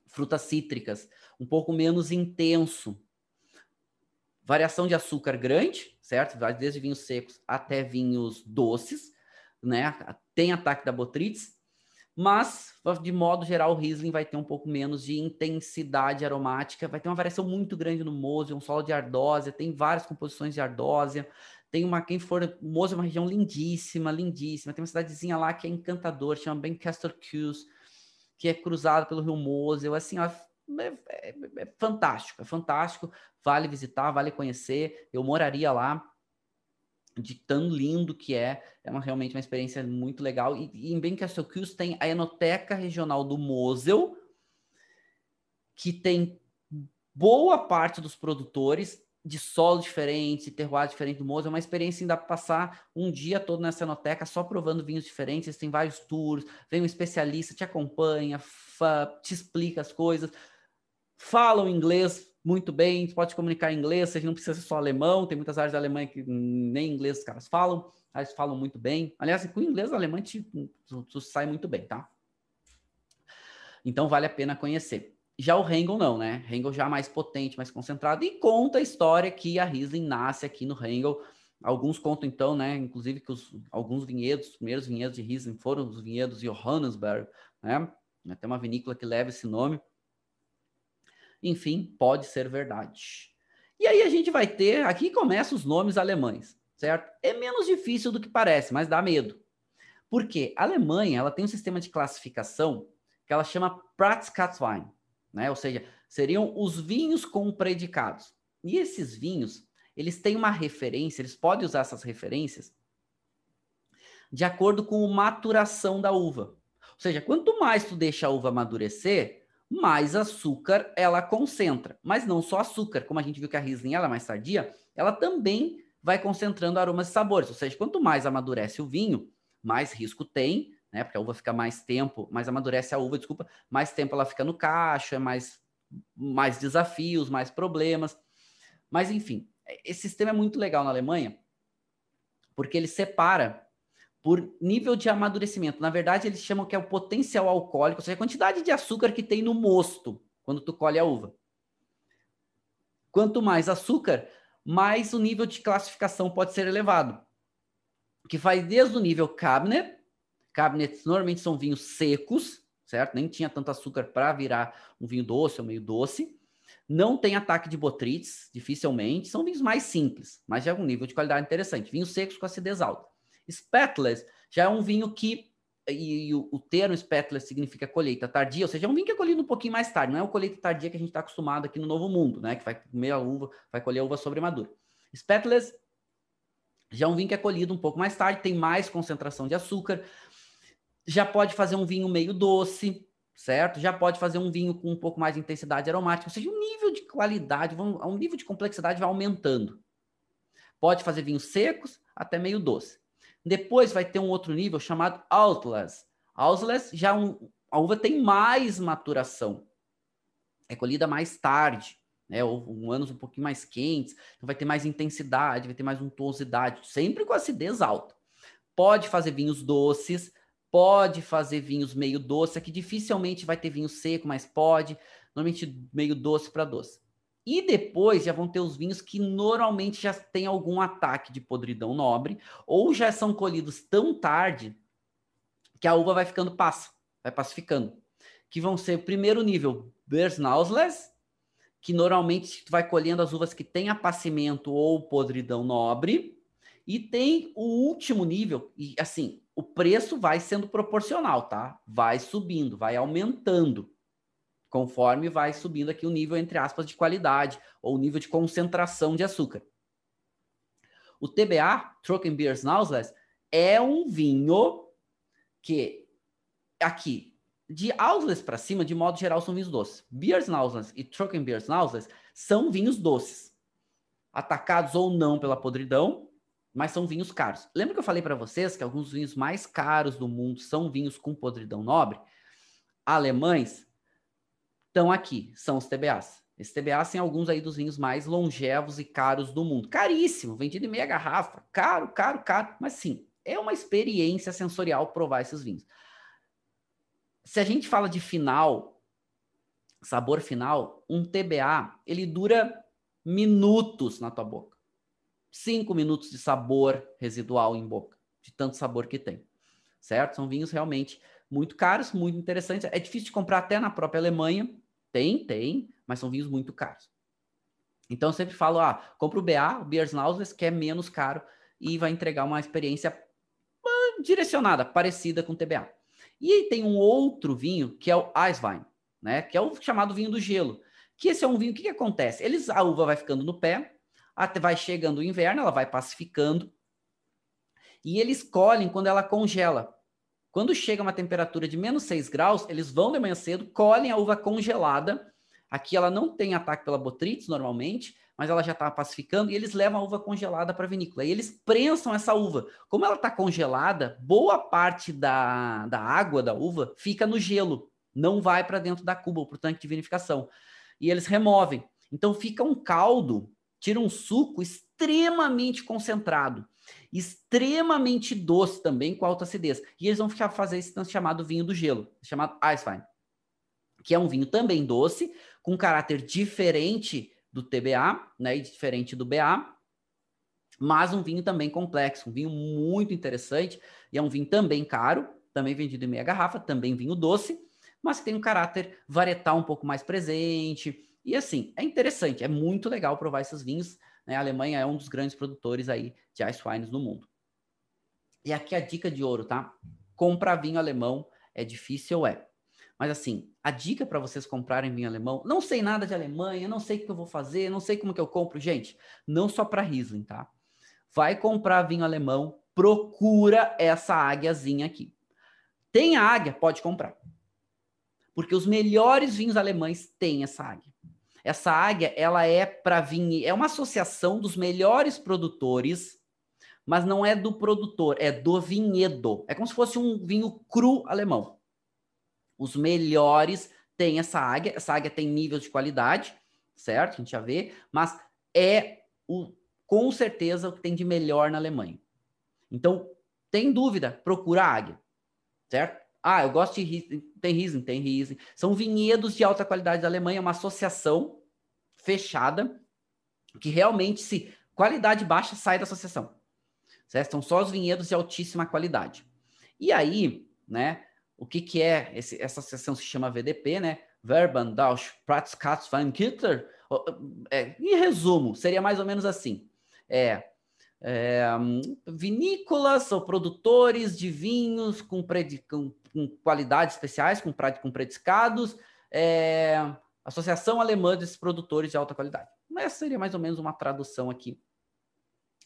frutas cítricas, um pouco menos intenso. Variação de açúcar grande, certo? Vai desde vinhos secos até vinhos doces, né? Tem ataque da botrytis, mas de modo geral o Riesling vai ter um pouco menos de intensidade aromática, vai ter uma variação muito grande no Mosel, um solo de ardósia, tem várias composições de ardósia, tem uma, quem for, Moza é uma região lindíssima, lindíssima. Tem uma cidadezinha lá que é encantador, chama Bencaster Kews, que é cruzado pelo rio Mosel. Assim, ó, é, é, é, fantástico, é fantástico. Vale visitar, vale conhecer. Eu moraria lá de tão lindo que é. É uma, realmente uma experiência muito legal. E, e em Bencaster Kews tem a Enoteca Regional do Mosel, que tem boa parte dos produtores de solo diferente, terroir diferente do Moza, é uma experiência ainda passar um dia todo nessa enoteca só provando vinhos diferentes, tem vários tours, vem um especialista, te acompanha, te explica as coisas, falam inglês muito bem, pode comunicar em inglês, você não precisa ser só alemão, tem muitas áreas da Alemanha que nem inglês os caras falam, eles falam muito bem. Aliás, com inglês, o alemão te, tu, sai muito bem, tá? Então vale a pena conhecer. Já o Hengel não, né? Hengel já mais potente, mais concentrado e conta a história que a Riesling nasce aqui no Hengel. Alguns contam então, né, inclusive que os, alguns vinhedos, os primeiros vinhedos de Riesling foram os vinhedos de Johannesburg, né? Tem uma vinícola que leva esse nome. Enfim, pode ser verdade. E aí a gente vai ter, aqui começam os nomes alemães, certo? É menos difícil do que parece, mas dá medo. Porque a Alemanha, ela tem um sistema de classificação que ela chama Pratschatzwein, né? Ou seja, seriam os vinhos com predicados. E esses vinhos, eles têm uma referência, eles podem usar essas referências de acordo com a maturação da uva. Ou seja, quanto mais tu deixa a uva amadurecer, mais açúcar ela concentra. Mas não só açúcar, como a gente viu que a Riesling ela é mais tardia, ela também vai concentrando aromas e sabores. Ou seja, quanto mais amadurece o vinho, mais risco tem, né? Porque a uva fica mais tempo, mais amadurece a uva, desculpa, mais tempo ela fica no cacho, é mais, mais desafios, mais problemas. Mas enfim, esse sistema é muito legal na Alemanha, porque ele separa por nível de amadurecimento. Na verdade, eles chamam que é o potencial alcoólico, ou seja, a quantidade de açúcar que tem no mosto quando tu colhe a uva. Quanto mais açúcar, mais o nível de classificação pode ser elevado. Que vai desde o nível Cabernet, Cabinets normalmente são vinhos secos, certo? Nem tinha tanto açúcar para virar um vinho doce ou meio doce. Não tem ataque de botrytis, dificilmente. São vinhos mais simples, mas já é um nível de qualidade interessante. Vinhos secos com acidez alta. Spetless já é um vinho que, e, e o, o, termo Spetless significa colheita tardia, ou seja, é um vinho que é colhido um pouquinho mais tarde, não é o colheita tardia que a gente está acostumado aqui no Novo Mundo, né? Que vai comer a uva, vai colher a uva sobre madura. Spetless já é um vinho que é colhido um pouco mais tarde, tem mais concentração de açúcar, já pode fazer um vinho meio doce, certo? Já pode fazer um vinho com um pouco mais de intensidade aromática, ou seja, o nível de qualidade, um nível de complexidade vai aumentando. Pode fazer vinhos secos até meio doce. Depois vai ter um outro nível chamado Outless. Outless já um, a uva tem mais maturação. É colhida mais tarde, né? Ou um anos um pouquinho mais quentes, então vai ter mais intensidade, vai ter mais untuosidade, sempre com acidez alta. Pode fazer vinhos doces, Pode fazer vinhos meio doce, aqui dificilmente vai ter vinho seco, mas pode. Normalmente meio doce para doce. E depois já vão ter os vinhos que normalmente já tem algum ataque de podridão nobre, ou já são colhidos tão tarde que a uva vai ficando passa, vai pacificando. Que vão ser o primeiro nível, Bersnausless, que normalmente tu vai colhendo as uvas que têm apacimento ou podridão nobre, e tem o último nível, e assim, o preço vai sendo proporcional, tá? Vai subindo, vai aumentando, conforme vai subindo aqui o nível, entre aspas, de qualidade, ou o nível de concentração de açúcar. O TBA, Trockenbeersnausless, é um vinho que, aqui, de Ausless para cima, de modo geral, são vinhos doces. Beersnausless e Trockenbeersnausless são vinhos doces, atacados ou não pela podridão, mas são vinhos caros. Lembra que eu falei para vocês que alguns vinhos mais caros do mundo são vinhos com podridão nobre? Alemães estão aqui, são os TBAs. Esses TBAs são alguns aí dos vinhos mais longevos e caros do mundo. Caríssimo, vendido em meia garrafa. Caro, caro, caro. Mas sim, é uma experiência sensorial provar esses vinhos. Se a gente fala de final, sabor final, um TBA, ele dura minutos na tua boca cinco minutos de sabor residual em boca, de tanto sabor que tem, certo? São vinhos realmente muito caros, muito interessantes. É difícil de comprar até na própria Alemanha. Tem, tem, mas são vinhos muito caros. Então eu sempre falo, ah, compra o BA, o Biersnauses, que é menos caro e vai entregar uma experiência ah, direcionada, parecida com o TBA. E aí tem um outro vinho que é o Eiswein, né? Que é o chamado vinho do gelo. Que esse é um vinho, que, que acontece? Eles, a uva vai ficando no pé, até vai chegando o inverno, ela vai pacificando. E eles colhem quando ela congela. Quando chega uma temperatura de menos 6 graus, eles vão de manhã cedo, colhem a uva congelada. Aqui ela não tem ataque pela botrytis normalmente, mas ela já está pacificando e eles levam a uva congelada para a vinícola. E eles prensam essa uva. Como ela está congelada, boa parte da, da água da uva fica no gelo, não vai para dentro da cuba, para o tanque de vinificação. E eles removem. Então fica um caldo tira um suco extremamente concentrado, extremamente doce também, com alta acidez. E eles vão ficar fazer esse chamado vinho do gelo, chamado Eiswein, que é um vinho também doce, com caráter diferente do TBA, né, e diferente do BA, mas um vinho também complexo, um vinho muito interessante, e é um vinho também caro, também vendido em meia garrafa, também vinho doce, mas que tem um caráter varietal um pouco mais presente, e assim, é interessante, é muito legal provar esses vinhos. Né? A Alemanha é um dos grandes produtores aí de ice wines no mundo. E aqui a dica de ouro, tá? Comprar vinho alemão é difícil, é. Mas assim, a dica para vocês comprarem vinho alemão, não sei nada de Alemanha, não sei o que eu vou fazer, não sei como que eu compro, gente, não só para Riesling, tá? Vai comprar vinho alemão, procura essa águiazinha aqui. Tem a águia, pode comprar. Porque os melhores vinhos alemães têm essa águia. Essa águia, ela é para vinho, é uma associação dos melhores produtores, mas não é do produtor, é do vinhedo. É como se fosse um vinho cru alemão. Os melhores têm essa águia, essa águia tem nível de qualidade, certo? A gente já vê, mas é o, com certeza o que tem de melhor na Alemanha. Então, tem dúvida, procura a águia, certo? Ah, eu gosto de Riesling, tem Riesling, tem Riesling. São vinhedos de alta qualidade da Alemanha, uma associação fechada que realmente se qualidade baixa sai da associação. Certo? São só os vinhedos de altíssima qualidade. E aí, né, o que que é esse, essa associação se chama VDP, né? Verban Deutsch Pratzkatzweinkitter. É, em resumo, seria mais ou menos assim. É, é, vinícolas ou produtores de vinhos com, predi, com, com qualidades especiais, com, com é, Associação Alemã desses Produtores de Alta Qualidade. Essa seria mais ou menos uma tradução aqui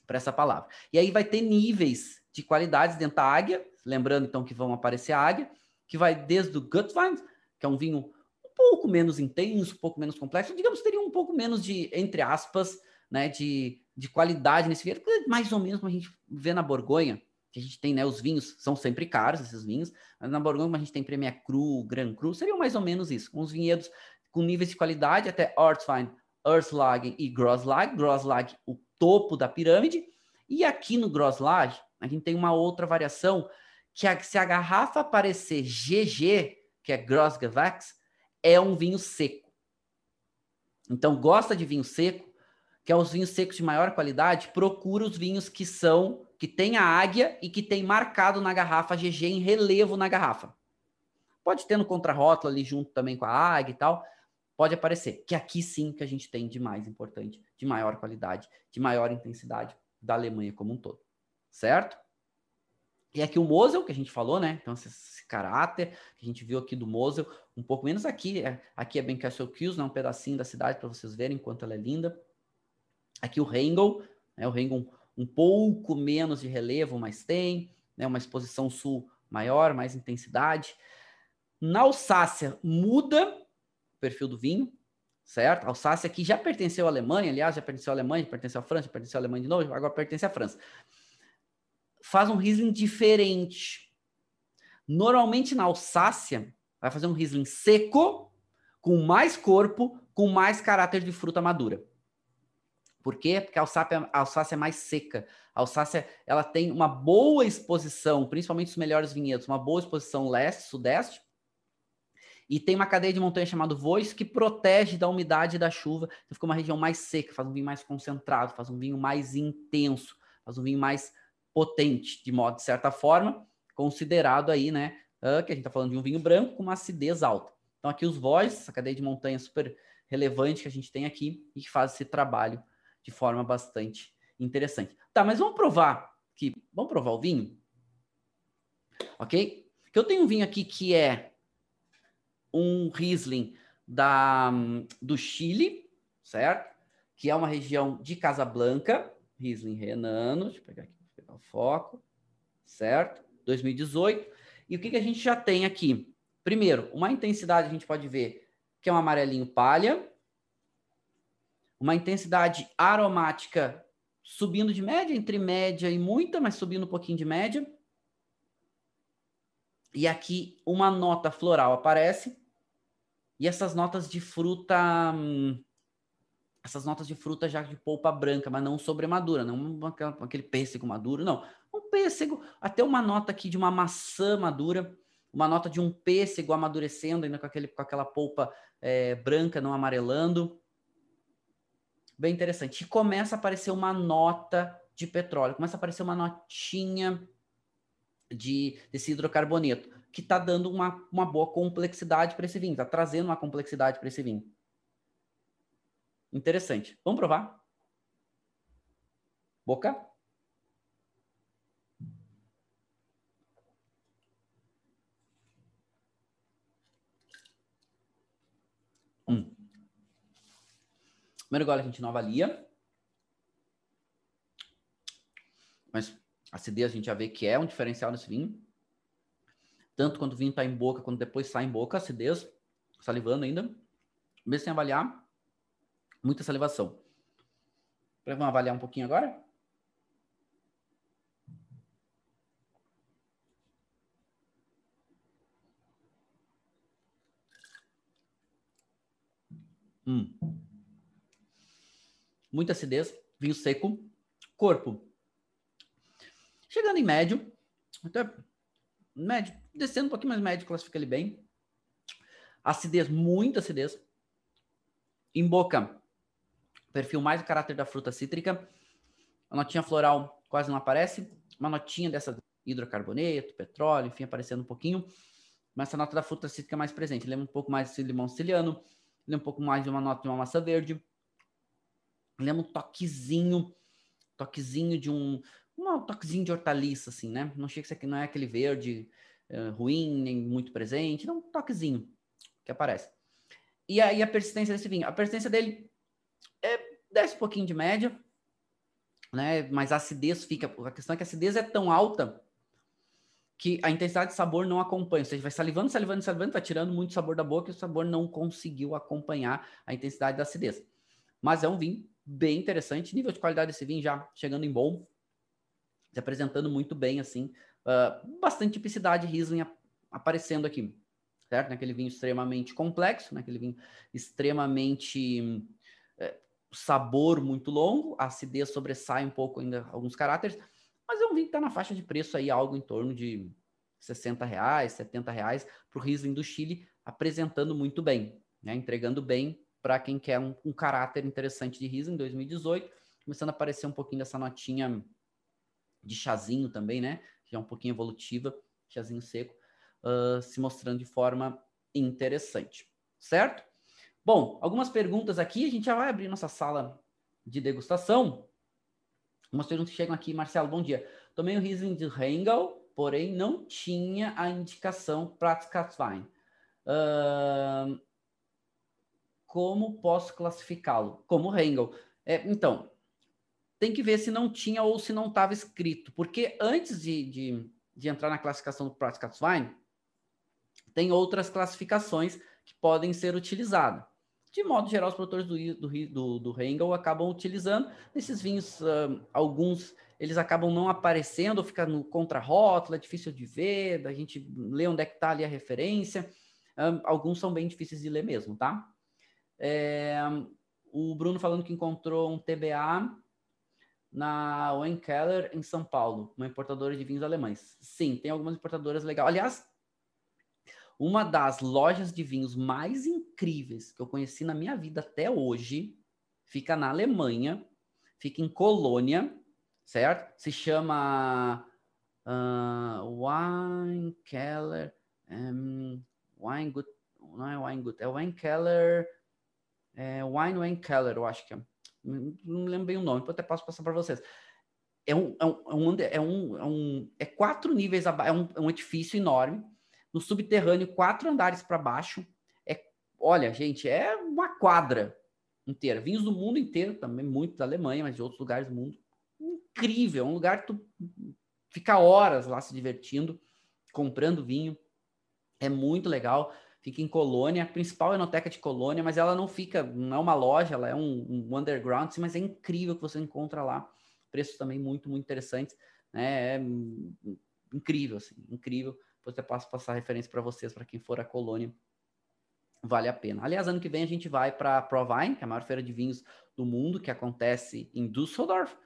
para essa palavra. E aí vai ter níveis de qualidades dentro da águia, lembrando então que vão aparecer a águia, que vai desde o Gutwein, que é um vinho um pouco menos intenso, um pouco menos complexo, digamos que teria um pouco menos de, entre aspas, né, de, de qualidade nesse vinho, mais ou menos como a gente vê na Borgonha, que a gente tem, né, os vinhos são sempre caros, esses vinhos, mas na Borgonha como a gente tem Premier Cru, Grand Cru, seriam mais ou menos isso, com os vinhedos com níveis de qualidade até Ortwein, Erslagen e Grosslag, Grosslag o topo da pirâmide, e aqui no Grosslag a gente tem uma outra variação, que se a garrafa aparecer GG, que é Grossgewachs, é um vinho seco. Então, gosta de vinho seco, que é os vinhos secos de maior qualidade, procura os vinhos que são, que tem a águia e que tem marcado na garrafa GG em relevo na garrafa. Pode ter no contrarótulo ali junto também com a águia e tal, pode aparecer. Que aqui sim que a gente tem de mais importante, de maior qualidade, de maior intensidade da Alemanha como um todo. Certo? E aqui o Mosel, que a gente falou, né? Então, esse, esse caráter que a gente viu aqui do Mosel, um pouco menos aqui. É, aqui é bem Castle Kills, né? um pedacinho da cidade para vocês verem quanto ela é linda. Aqui o Rengel, né? o Rengel um, pouco menos de relevo, mas tem, né? uma exposição sul maior, mais intensidade. Na Alsácia muda o perfil do vinho, certo? A Alsácia aqui já pertenceu à Alemanha, aliás, já pertenceu à Alemanha, já pertenceu à França, já pertenceu à Alemanha de novo, agora pertence à França faz um Riesling diferente. Normalmente na Alsácia, vai fazer um Riesling seco, com mais corpo, com mais caráter de fruta madura. Por quê? Porque a Alsácia, a Alsácia é mais seca. A Alsácia ela tem uma boa exposição, principalmente os melhores vinhedos, uma boa exposição leste, sudeste, e tem uma cadeia de montanha chamada Voice que protege da umidade e da chuva. Então fica uma região mais seca, faz um vinho mais concentrado, faz um vinho mais intenso, faz um vinho mais potente, de modo de certa forma, considerado aí, né, uh, que a gente está falando de um vinho branco com uma acidez alta. Então aqui os vós, essa cadeia de montanha super relevante que a gente tem aqui e que faz esse trabalho de forma bastante interessante. Tá, mas vamos provar que vamos provar o vinho, ok? Que eu tenho um vinho aqui que é um Riesling da do Chile, certo? Que é uma região de Casablanca, Riesling renano. Deixa eu pegar aqui pegar o foco, certo? 2018. E o que, que a gente já tem aqui? Primeiro, uma intensidade a gente pode ver que é um amarelinho palha, uma intensidade aromática subindo de média, entre média e muita, mas subindo um pouquinho de média. E aqui uma nota floral aparece. E essas notas de fruta hum, essas notas de fruta já de polpa branca, mas não sobremadura, não aquele pêssego maduro, não. Um pêssego, até uma nota aqui de uma maçã madura, uma nota de um pêssego amadurecendo, ainda com, aquele, com aquela polpa é, branca, não amarelando. Bem interessante. E começa a aparecer uma nota de petróleo, começa a aparecer uma notinha de, desse hidrocarboneto, que está dando uma, uma boa complexidade para esse vinho, está trazendo uma complexidade para esse vinho. Interessante. Vamos provar? Boca? Primeiro gole a gente não avalia. Mas a acidez a gente já vê que é um diferencial desse vinho. Tanto quando o vinho está em boca, quando depois sai em boca, acidez, salivando ainda. Mesmo sem avaliar, muita salivação. Vamos avaliar um pouquinho agora? Hum. Muita acidez, vinho seco, corpo. Chegando em médio, até médio, descendo um pouquinho mais médio, classifica ele bem. Acidez, muita acidez. Em boca, perfil mais o caráter da fruta cítrica. A notinha floral quase não aparece. Uma notinha dessa hidrocarboneto, petróleo, enfim, aparecendo um pouquinho. Mas essa nota da fruta cítrica é mais presente. Lembra um pouco mais de limão siciliano. Lembra um pouco mais de uma nota de uma massa verde. Lembra um toquezinho, toquezinho de um, um toquezinho de hortaliça, assim, né? Não chega que não é aquele verde uh, ruim, nem muito presente. Não, um toquezinho que aparece. E aí a persistência desse vinho. A persistência dele é, desce um pouquinho de média, né? Mas a acidez fica. A questão é que a acidez é tão alta que a intensidade de sabor não acompanha. Ou seja, vai salivando, salivando, salivando, vai tirando muito sabor da boca e o sabor não conseguiu acompanhar a intensidade da acidez. Mas é um vinho bem interessante. Nível de qualidade desse vinho já chegando em bom, se apresentando muito bem, assim. Uh, bastante tipicidade Riesling aparecendo aqui, certo? Naquele vinho extremamente complexo, naquele vinho extremamente é, sabor muito longo, a acidez sobressai um pouco ainda alguns caráteres, mas é um vinho que está na faixa de preço aí, algo em torno de 60 reais, 70 reais para o Riesling do Chile, apresentando muito bem, né? entregando bem para quem quer um, um, caráter interessante de Riesling 2018, começando a aparecer um pouquinho dessa notinha de chazinho também, né? Que é um pouquinho evolutiva, chazinho seco, uh, se mostrando de forma interessante, certo? Bom, algumas perguntas aqui, a gente já vai abrir nossa sala de degustação. Algumas perguntas chegam aqui, Marcelo, bom dia. Tomei o Riesling de Hengel, porém não tinha a indicação Pratzkatzwein. Uh, como posso classificá-lo? Como Hengel. É, então, tem que ver se não tinha ou se não estava escrito. Porque antes de, de, de, entrar na classificação do Pratzkatzwein, tem outras classificações que podem ser utilizadas de modo geral, os produtores do, do, do, do Hengel acabam utilizando. Esses vinhos, uh, alguns, eles acabam não aparecendo, fica no contra-rótula, é difícil de ver, a gente lê onde é que está ali a referência. Um, alguns são bem difíceis de ler mesmo, tá? É, o Bruno falando que encontrou um TBA na Wenkeller, em São Paulo, uma importadora de vinhos alemães. Sim, tem algumas importadoras legais. Aliás, uma das lojas de vinhos mais incríveis que eu conheci na minha vida até hoje fica na Alemanha, fica em Colônia, certo? Se chama uh, Weinkeller, um, Weingut, não é Weingut, é Weinkeller, é Wine Weinkeller, eu acho que é. Não lembro bem o nome, até posso passar para vocês. É um, é um, é um, é um, é quatro níveis abaixo, é um, é um edifício enorme, no subterrâneo, quatro andares para baixo. É, olha, gente, é uma quadra inteira. Vinhos do mundo inteiro, também muito da Alemanha, mas de outros lugares do mundo. Incrível, é um lugar que tu fica horas lá se divertindo, comprando vinho. É muito legal. Fica em Colônia, a principal enoteca de Colônia, mas ela não fica, não é uma loja, ela é um, um underground, mas é incrível que você encontra lá. Preços também muito, muito interessantes. Né? É incrível, assim, incrível. Depois eu posso passar referência para vocês, para quem for a colônia. Vale a pena. Aliás, ano que vem a gente vai para a Provine, que é a maior feira de vinhos do mundo, que acontece em Düsseldorf.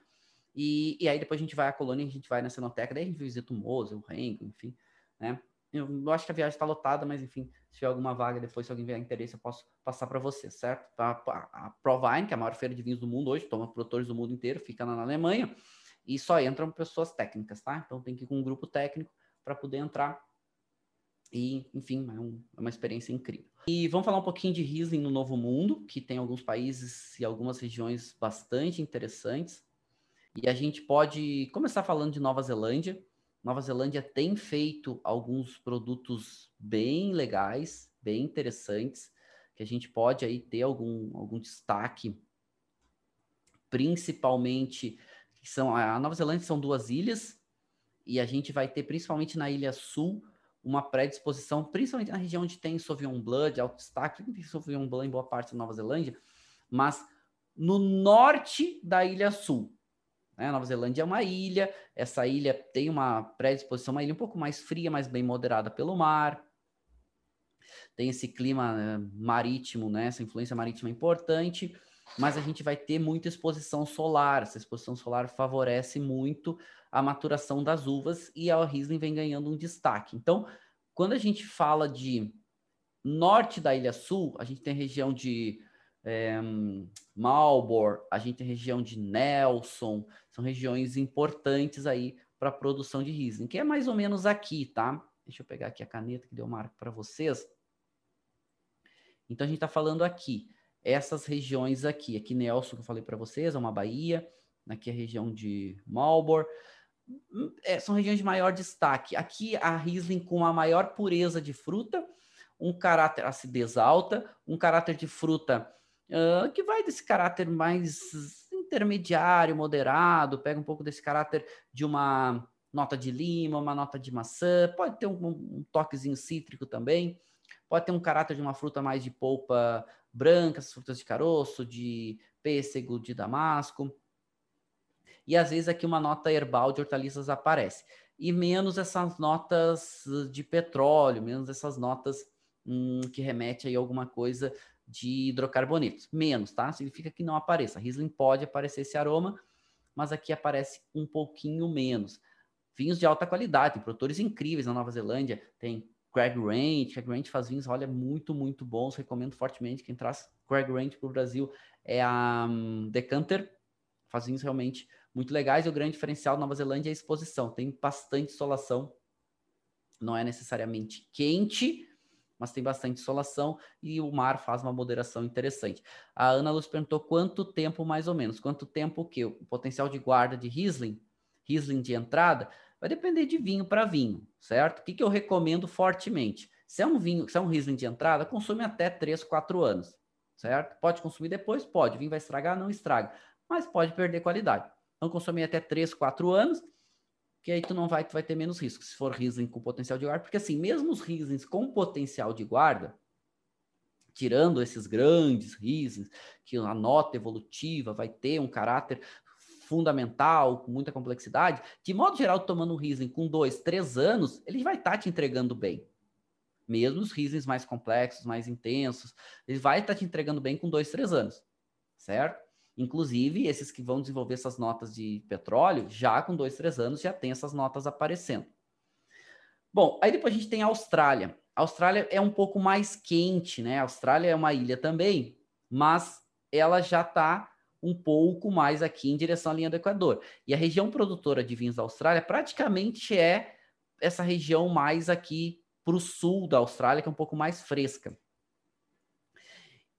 E, e aí depois a gente vai à colônia, a gente vai na Cenoteca, daí a gente visita o Mosel, o Rengo, enfim, né? Eu, acho que a viagem está lotada, mas enfim, se tiver alguma vaga depois, se alguém tiver interesse, eu posso passar para vocês, certo? A, a, Provine, que é a maior feira de vinhos do mundo hoje, toma produtores do mundo inteiro, fica na, na Alemanha, e só entram pessoas técnicas, tá? Então tem que ir com um grupo técnico para poder entrar e, enfim, é, um, é, uma experiência incrível. E vamos falar um pouquinho de Riesling no Novo Mundo, que tem alguns países e algumas regiões bastante interessantes. E a gente pode começar falando de Nova Zelândia. Nova Zelândia tem feito alguns produtos bem legais, bem interessantes, que a gente pode aí ter algum, algum destaque principalmente são a Nova Zelândia são duas ilhas e a gente vai ter principalmente na ilha sul uma predisposição, principalmente na região onde tem Sauvignon Blanc de alto destaque, tem Sauvignon Blanc em boa parte da Nova Zelândia, mas no norte da ilha sul. Né? A Nova Zelândia é uma ilha, essa ilha tem uma predisposição, uma ilha um pouco mais fria, mas bem moderada pelo mar. Tem esse clima né, marítimo, né? essa influência marítima importante, mas a gente vai ter muita exposição solar. Essa exposição solar favorece muito a maturação das uvas e a Riesling vem ganhando um destaque. Então, quando a gente fala de norte da Ilha Sul, a gente tem região de é, a gente tem região de Nelson, são regiões importantes aí para a produção de Riesling, que é mais ou menos aqui, tá? Deixa eu pegar aqui a caneta que deu marco para vocês. Então a gente está falando aqui, essas regiões aqui, aqui Nelson que eu falei para vocês, é uma baía, aqui é a região de Marlborough, é, são regiões de maior destaque. Aqui a Riesling com a maior pureza de fruta, um caráter acidez alta, um caráter de fruta que vai desse caráter mais intermediário, moderado, pega um pouco desse caráter de uma nota de lima, uma nota de maçã, pode ter um, um toquezinho cítrico também, pode ter um caráter de uma fruta mais de polpa branca, as frutas de caroço, de pêssego, de damasco e às vezes aqui uma nota herbal de hortaliças aparece. E menos essas notas de petróleo, menos essas notas hum, que remete aí a alguma coisa de hidrocarbonetos. Menos, tá? Significa que não apareça. Riesling pode aparecer esse aroma, mas aqui aparece um pouquinho menos. Vinhos de alta qualidade, tem produtores incríveis na Nova Zelândia, tem Craig Range, Craig Range faz vinhos, olha, muito, muito bons, recomendo fortemente, quem traz Craig Range para o Brasil é a um, Decanter, faz vinhos realmente muito legais. E o grande diferencial da Nova Zelândia é a exposição. Tem bastante insolação. Não é necessariamente quente, mas tem bastante insolação e o mar faz uma moderação interessante. A Ana Luz perguntou quanto tempo mais ou menos. Quanto tempo o quê? O potencial de guarda de Riesling, Riesling de entrada, vai depender de vinho para vinho, certo? O que, que eu recomendo fortemente? Se é um vinho, se é um Riesling de entrada, consome até 3, 4 anos, certo? Pode consumir depois? Pode. O vinho vai estragar? Não estraga. Mas pode perder qualidade. Então, consumir até 3, 4 anos, que aí tu não vai, tu vai ter menos risco, se for Riesling com potencial de guarda, porque assim, mesmo os Rieslings com potencial de guarda, tirando esses grandes Rieslings, que a nota evolutiva vai ter um caráter fundamental, com muita complexidade, de modo geral, tomando um Riesling com 2, 3 anos, ele vai estar tá te entregando bem. Mesmo os Rieslings mais complexos, mais intensos, ele vai estar tá te entregando bem com 2, 3 anos, certo? Inclusive, esses que vão desenvolver essas notas de petróleo, já com dois, três anos, já tem essas notas aparecendo. Bom, aí depois a gente tem a Austrália. A Austrália é um pouco mais quente, né? A Austrália é uma ilha também, mas ela já está um pouco mais aqui em direção à linha do Equador. E a região produtora de vinhos da Austrália praticamente é essa região mais aqui para o sul da Austrália, que é um pouco mais fresca.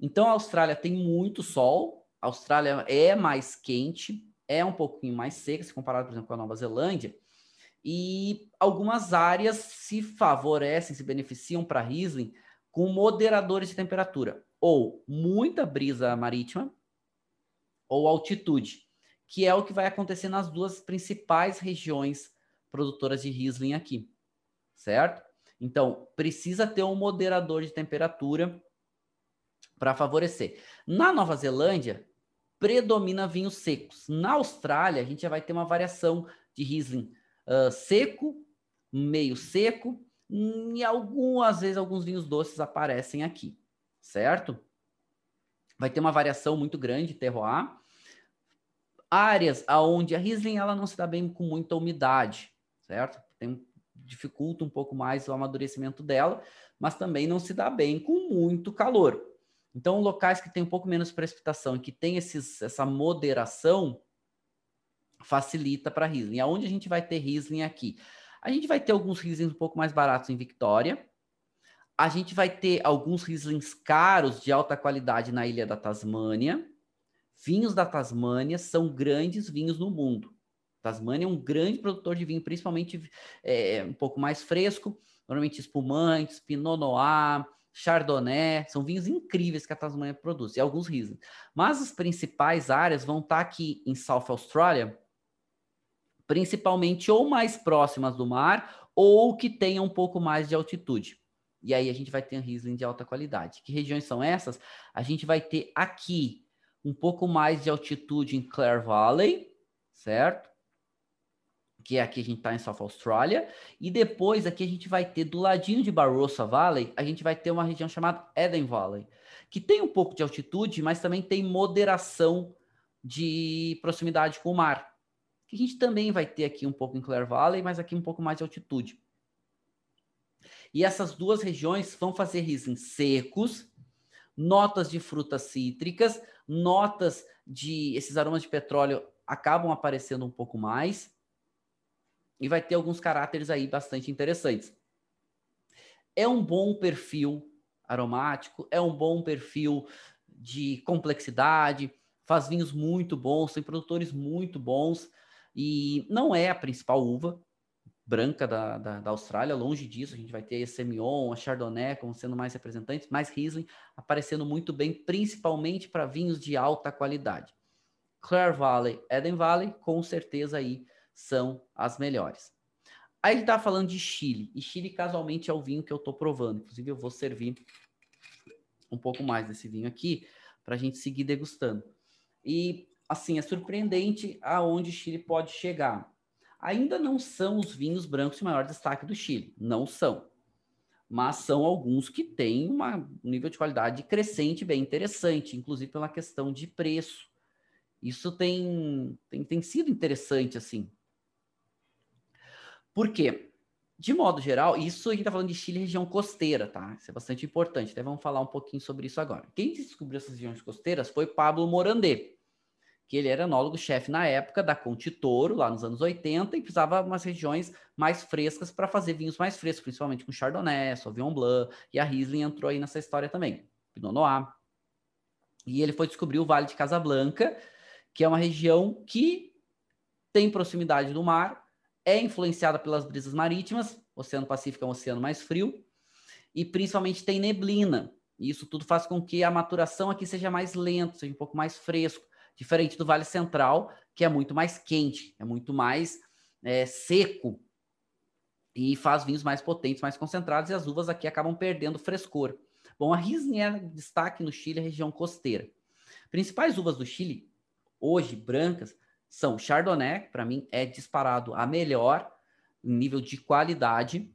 Então a Austrália tem muito sol, a Austrália é mais quente, é um pouquinho mais seca, se comparado, por exemplo, com a Nova Zelândia. E algumas áreas se favorecem, se beneficiam para Riesling com moderadores de temperatura, ou muita brisa marítima, ou altitude, que é o que vai acontecer nas duas principais regiões produtoras de Riesling aqui, certo? Então, precisa ter um moderador de temperatura para favorecer. Na Nova Zelândia, predomina vinhos secos. Na Austrália, a gente já vai ter uma variação de Riesling uh, seco, meio seco, e algumas vezes alguns vinhos doces aparecem aqui, certo? Vai ter uma variação muito grande de terroir. Áreas aonde a Riesling ela não se dá bem com muita umidade, certo? Tem, dificulta um pouco mais o amadurecimento dela, mas também não se dá bem com muito calor. Então, locais que tem um pouco menos precipitação e que tem essa moderação facilita para Riesling. Aonde a gente vai ter Riesling aqui? A gente vai ter alguns Rieslings um pouco mais baratos em Victoria. A gente vai ter alguns Rieslings caros de alta qualidade na ilha da Tasmânia. Vinhos da Tasmânia são grandes vinhos no mundo. Tasmânia é um grande produtor de vinho, principalmente é, um pouco mais fresco, normalmente espumantes, Pinot Noir, Chardonnay, são vinhos incríveis que a Tasmania produz, e alguns Riesling. Mas as principais áreas vão estar aqui em South Australia, principalmente ou mais próximas do mar, ou que tenham um pouco mais de altitude. E aí a gente vai ter um Riesling de alta qualidade. Que regiões são essas? A gente vai ter aqui um pouco mais de altitude em Clare Valley, certo? Que é aqui a gente está em South Australia, e depois aqui a gente vai ter do ladinho de Barossa Valley, a gente vai ter uma região chamada Eden Valley, que tem um pouco de altitude, mas também tem moderação de proximidade com o mar. Que a gente também vai ter aqui um pouco em Clare Valley, mas aqui um pouco mais de altitude. E essas duas regiões vão fazer Riesling secos, notas de frutas cítricas, notas de esses aromas de petróleo acabam aparecendo um pouco mais e vai ter alguns caráteres aí bastante interessantes. É um bom perfil aromático, é um bom perfil de complexidade, faz vinhos muito bons, tem produtores muito bons e não é a principal uva branca da, da, da Austrália, longe disso, a gente vai ter a Semillon, a Chardonnay como sendo mais representantes, mas Riesling aparecendo muito bem, principalmente para vinhos de alta qualidade. Clare Valley, Eden Valley, com certeza aí são as melhores. Aí ele está falando de Chile, e Chile casualmente é o vinho que eu estou provando. Inclusive, eu vou servir um pouco mais desse vinho aqui para a gente seguir degustando. E assim, é surpreendente aonde Chile pode chegar. Ainda não são os vinhos brancos de maior destaque do Chile, não são. Mas são alguns que têm um nível de qualidade crescente bem interessante, inclusive pela questão de preço. Isso tem, tem, tem sido interessante, assim. Por quê? De modo geral, isso a gente está falando de Chile região costeira, tá? Isso é bastante importante. Até vamos falar um pouquinho sobre isso agora. Quem descobriu essas regiões costeiras foi Pablo Morandé, que ele era enólogo-chefe na época da Conte Toro, lá nos anos 80, e precisava umas regiões mais frescas para fazer vinhos mais frescos, principalmente com Chardonnay, Sauvignon Blanc, e a Riesling entrou aí nessa história também, Pinot Noir. E ele foi descobrir o Vale de Casablanca, que é uma região que tem proximidade do mar, é influenciada pelas brisas marítimas, Oceano Pacífico é um oceano mais frio, e principalmente tem neblina. E isso tudo faz com que a maturação aqui seja mais lenta, seja um pouco mais fresco, diferente do Vale Central, que é muito mais quente, é muito mais é, seco e faz vinhos mais potentes, mais concentrados, e as uvas aqui acabam perdendo frescor. Bom, a Riesling destaque no Chile, região costeira. Principais uvas do Chile, hoje brancas, são Chardonnay, para mim é disparado a melhor nível de qualidade,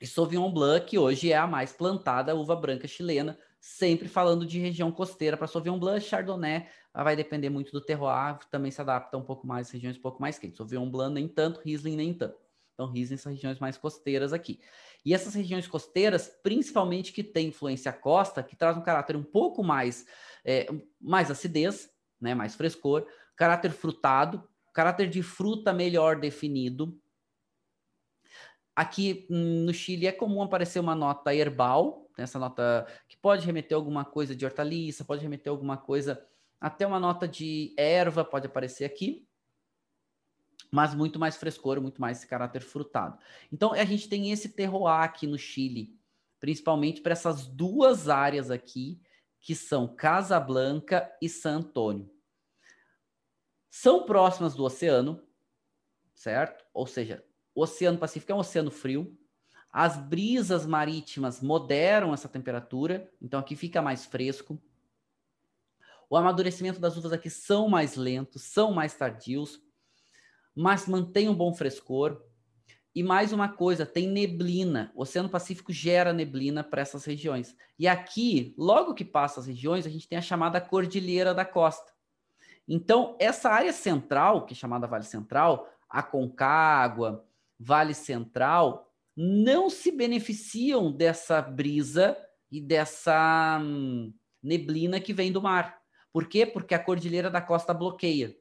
e Sauvignon Blanc, que hoje é a mais plantada uva branca chilena, sempre falando de região costeira para Sauvignon Blanc, Chardonnay vai depender muito do terroir, também se adapta um pouco mais regiões um pouco mais quentes. Sauvignon Blanc nem tanto, Riesling nem tanto. Então, Riesling são regiões mais costeiras aqui. E essas regiões costeiras, principalmente que tem influência costa, que traz um caráter um pouco mais, é, mais acidez, né, mais frescor, caráter frutado, caráter de fruta melhor definido. Aqui hum, no Chile é comum aparecer uma nota herbal, né, essa nota que pode remeter alguma coisa de hortaliça, pode remeter alguma coisa, até uma nota de erva pode aparecer aqui, mas muito mais frescor, muito mais esse caráter frutado. Então a gente tem esse terroir aqui no Chile, principalmente para essas duas áreas aqui, que são Casablanca e San Antônio são próximas do oceano, certo? Ou seja, o Oceano Pacífico é um oceano frio. As brisas marítimas moderam essa temperatura, então aqui fica mais fresco. O amadurecimento das uvas aqui são mais lentos, são mais tardios, mas mantém um bom frescor. E mais uma coisa, tem neblina. O Oceano Pacífico gera neblina para essas regiões. E aqui, logo que passa as regiões, a gente tem a chamada Cordilheira da Costa. Então, essa área central, que é chamada Vale Central, a Concagua, Vale Central, não se beneficiam dessa brisa e dessa hum, neblina que vem do mar. Por quê? Porque a Cordilheira da Costa bloqueia.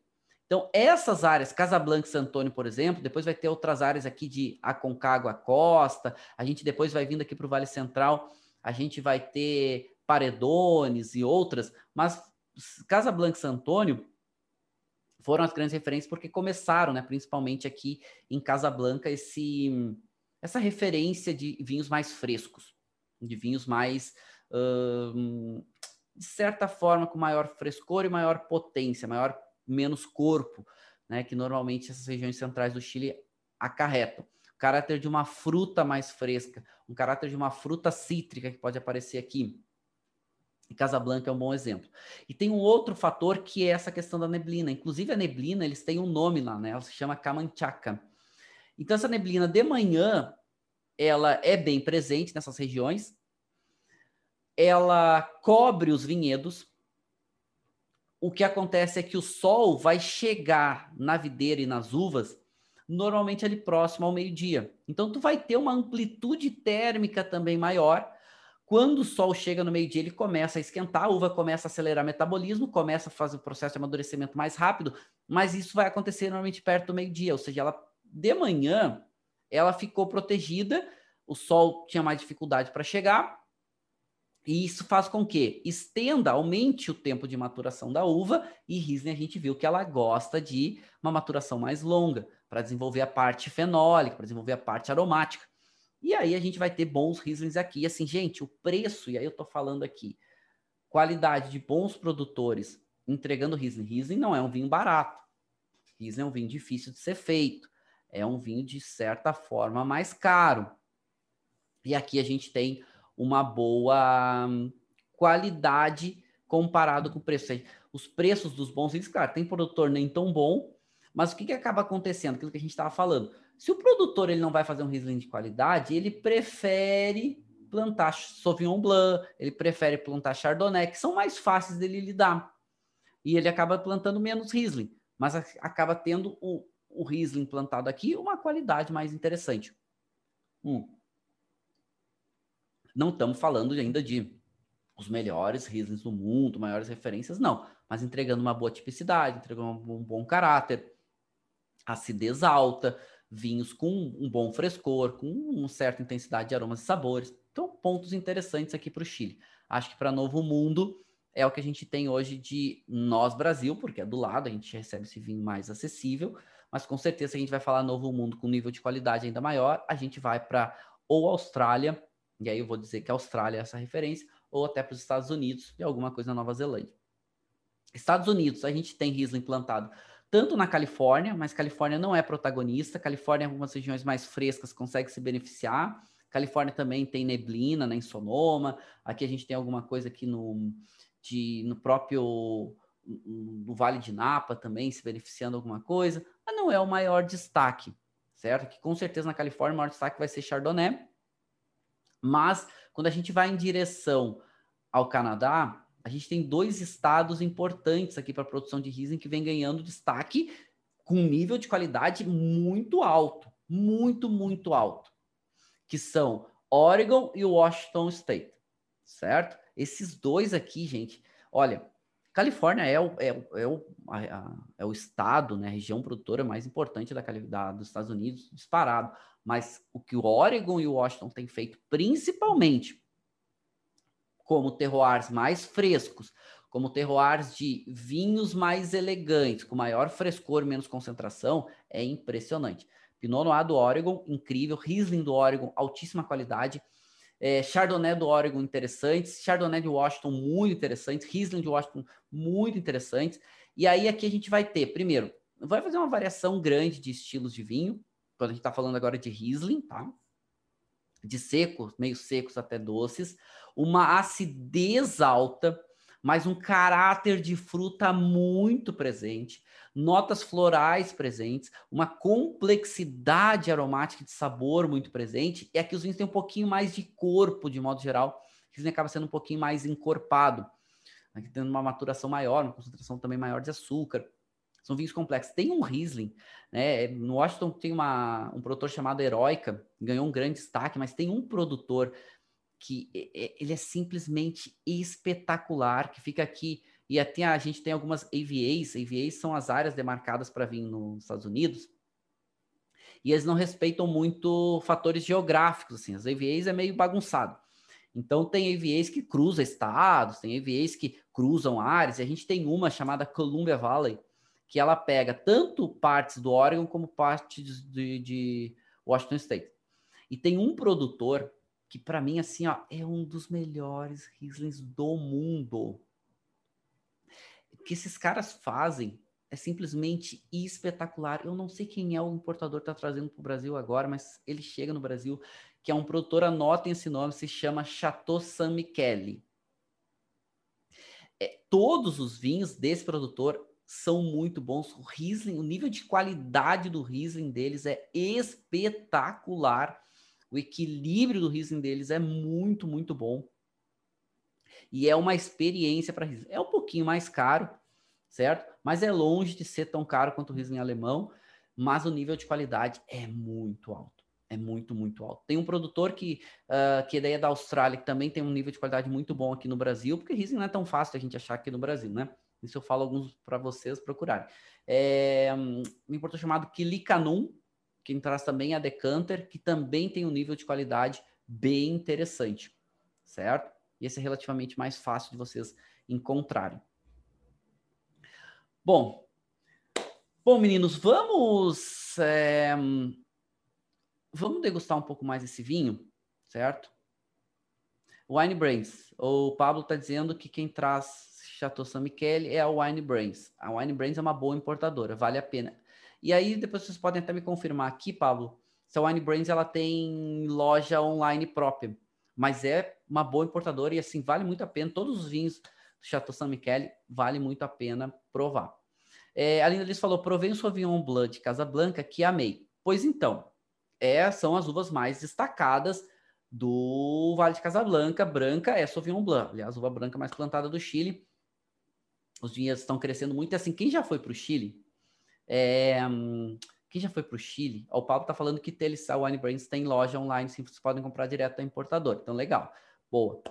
Então, essas áreas, Casablanca e Santo Antônio, por exemplo, depois vai ter outras áreas aqui de Aconcagua Costa, a gente depois vai vindo aqui para o Vale Central, a gente vai ter Paredones e outras, mas Casablanca e Santo Antônio, foram as grandes referências porque começaram, né, principalmente aqui em Casablanca, esse essa referência de vinhos mais frescos, de vinhos mais, de certa forma, com maior frescor e maior potência, maior menos corpo, né, que normalmente essas regiões centrais do Chile acarretam. O caráter de uma fruta mais fresca, um caráter de uma fruta cítrica que pode aparecer aqui. Casablanca é um bom exemplo. E tem um outro fator que é essa questão da neblina. Inclusive a neblina, eles têm um nome lá, né? Ela se chama Camanchaca. Então essa neblina de manhã, ela é bem presente nessas regiões. Ela cobre os vinhedos. O que acontece é que o sol vai chegar na videira e nas uvas normalmente ali próximo ao meio-dia. Então tu vai ter uma amplitude térmica também maior. Quando o sol chega no meio-dia, ele começa a esquentar, a uva começa a acelerar o metabolismo, começa a fazer o processo de amadurecimento mais rápido, mas isso vai acontecer normalmente perto do meio-dia, ou seja, ela de manhã ela ficou protegida, o sol tinha mais dificuldade para chegar, e isso faz com que estenda, aumente o tempo de maturação da uva, e Riesling a gente viu que ela gosta de uma maturação mais longa para desenvolver a parte fenólica, para desenvolver a parte aromática. E aí a gente vai ter bons Rieslings aqui. E assim, gente, o preço, e aí eu estou falando aqui, qualidade de bons produtores entregando Riesling. Riesling não é um vinho barato. Riesling é um vinho difícil de ser feito. É um vinho, de certa forma, mais caro. E aqui a gente tem uma boa hum, qualidade comparado com o preço. Os preços dos bons vinhos, claro, tem produtor nem tão bom, mas o que, que acaba acontecendo? Aquilo que a gente estava falando. Se o produtor ele não vai fazer um Riesling de qualidade, ele prefere plantar Sauvignon Blanc, ele prefere plantar Chardonnay, que são mais fáceis dele lidar. E ele acaba plantando menos Riesling, mas acaba tendo o, o Riesling plantado aqui uma qualidade mais interessante. Hum. Não estamos falando ainda de os melhores Rieslings do mundo, maiores referências, não. Mas entregando uma boa tipicidade, entregando um bom caráter, acidez alta, vinhos com um bom frescor, com uma certa intensidade de aromas e sabores. Então, pontos interessantes aqui para o Chile. Acho que para Novo Mundo é o que a gente tem hoje de nós Brasil, porque é do lado, a gente recebe esse vinho mais acessível, mas com certeza a gente vai falar Novo Mundo com nível de qualidade ainda maior, a gente vai para ou Austrália, e aí eu vou dizer que a Austrália é essa referência, ou até para os Estados Unidos e alguma coisa na Nova Zelândia. Estados Unidos, a gente tem Riesling plantado tanto na Califórnia, mas Califórnia não é protagonista. Califórnia, algumas regiões mais frescas, consegue se beneficiar. Califórnia também tem neblina, né, em Sonoma. Aqui a gente tem alguma coisa aqui no, de, no próprio no Vale de Napa também se beneficiando alguma coisa, mas não é o maior destaque, certo? Que com certeza na Califórnia o maior destaque vai ser Chardonnay. Mas quando a gente vai em direção ao Canadá, a gente tem dois estados importantes aqui para a produção de Riesling que vem ganhando destaque com um nível de qualidade muito alto, muito, muito alto, que são Oregon e Washington State, certo? Esses dois aqui, gente, olha, Califórnia é o, é, é o, a, é o estado, né, a região produtora mais importante da, da, dos Estados Unidos, disparado. Mas o que o Oregon e o Washington têm feito, principalmente como terroirs mais frescos, como terroirs de vinhos mais elegantes, com maior frescor, menos concentração, é impressionante. Pinot Noir do Oregon, incrível. Riesling do Oregon, altíssima qualidade. É, Chardonnay do Oregon, interessantes. Chardonnay de Washington, muito interessantes. Riesling de Washington, muito interessantes. E aí aqui a gente vai ter, primeiro, vai fazer uma variação grande de estilos de vinho, quando a gente está falando agora de Riesling, tá? De secos, meio secos até doces uma acidez alta, mas um caráter de fruta muito presente, notas florais presentes, uma complexidade aromática de sabor muito presente, e aqui os vinhos têm um pouquinho mais de corpo, de modo geral, vinho acaba sendo um pouquinho mais encorpado, aqui tendo uma maturação maior, uma concentração também maior de açúcar. São vinhos complexos. Tem um Riesling, né? No Washington tem uma, um produtor chamado Heroica, ganhou um grande destaque, mas tem um produtor que ele é simplesmente espetacular, que fica aqui, e até a gente tem algumas AVAs, AVAs são as áreas demarcadas para vir nos Estados Unidos, e eles não respeitam muito fatores geográficos, assim, as AVAs é meio bagunçado. Então tem AVAs que cruzam estados, tem AVAs que cruzam áreas, e a gente tem uma chamada Columbia Valley, que ela pega tanto partes do Oregon como partes de, de Washington State. E tem um produtor que para mim assim, ó, é um dos melhores Rieslings do mundo. O que esses caras fazem é simplesmente espetacular. Eu não sei quem é o importador que está trazendo para o Brasil agora, mas ele chega no Brasil, que é um produtor, anotem esse nome, se chama Chateau San Michele. É, todos os vinhos desse produtor são muito bons. O Riesling, o nível de qualidade do Riesling deles é espetacular. O equilíbrio do Riesling deles é muito, muito bom. E é uma experiência para Riesling. É um pouquinho mais caro, certo? Mas é longe de ser tão caro quanto o Riesling alemão, mas o nível de qualidade é muito alto. É muito, muito alto. Tem um produtor que, uh, que daí é da Austrália, que também tem um nível de qualidade muito bom aqui no Brasil, porque Riesling não é tão fácil a gente achar aqui no Brasil, né? Isso eu falo alguns para vocês procurarem. É, um importador chamado Kilikanum, que traz também a Decanter, que também tem um nível de qualidade bem interessante, certo? E esse é relativamente mais fácil de vocês encontrarem. Bom, bom meninos, vamos é, vamos degustar um pouco mais esse vinho, certo? Wine Brains. O Pablo está dizendo que quem traz Chateau San Michele é a Wine Brains. A Wine Brains é uma boa importadora, vale a pena. E aí depois vocês podem até me confirmar aqui, Pablo, se a Wine Brains ela tem loja online própria, mas é uma boa importadora e assim vale muito a pena. Todos os vinhos do Chateau San Michele vale muito a pena provar. É, a Linda Liz falou: provei um Sauvignon Blanc de Casa Blanca que amei. Pois então, é, são as uvas mais destacadas do Vale de Casablanca. Branca é Sauvignon Blanc, aliás, a uva branca mais plantada do Chile os vinhedos estão crescendo muito. Assim, quem já foi para o Chile, é, quem já foi para o Chile, o Paulo está falando que Telissa Wine Brands tem loja online, sim, vocês podem comprar direto da importadora. Então, legal. Boa.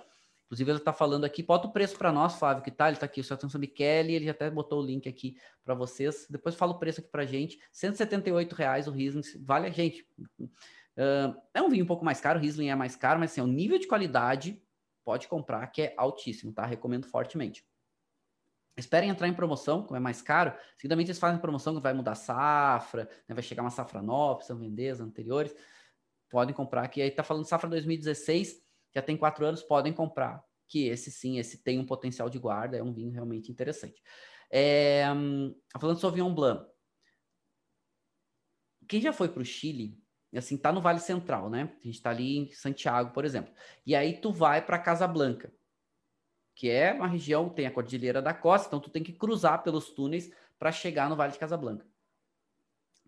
Inclusive, ele está falando aqui, bota o preço para nós, Flávio, que tá, ele está aqui, o seu atenção Michele, ele já até botou o link aqui para vocês. Depois fala o preço aqui para gente, 178 reais o Riesling, vale a gente. Uh, é um vinho um pouco mais caro, o Riesling é mais caro, mas assim, o nível de qualidade pode comprar, que é altíssimo, tá? Recomendo fortemente. Esperem entrar em promoção, como é mais caro. Seguidamente eles fazem promoção que vai mudar safra, né, vai chegar uma safra nova, precisam vender as anteriores. Podem comprar, que aí tá falando safra 2016, já tem quatro anos, podem comprar. Que esse sim, esse tem um potencial de guarda, é um vinho realmente interessante. É, tá falando de Sauvignon Blanc. Quem já foi para o Chile, assim, tá no Vale Central, né? A gente tá ali em Santiago, por exemplo. E aí tu vai para Casa Blanca que é uma região, tem a Cordilheira da Costa, então tu tem que cruzar pelos túneis para chegar no Vale de Casablanca.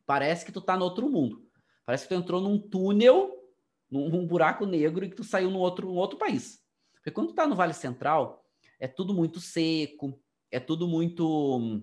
Parece que tu tá no outro mundo. Parece que tu entrou num túnel, num, num buraco negro e que tu saiu num outro, num outro país. Porque quando tu tá no Vale Central, é tudo muito seco, é tudo muito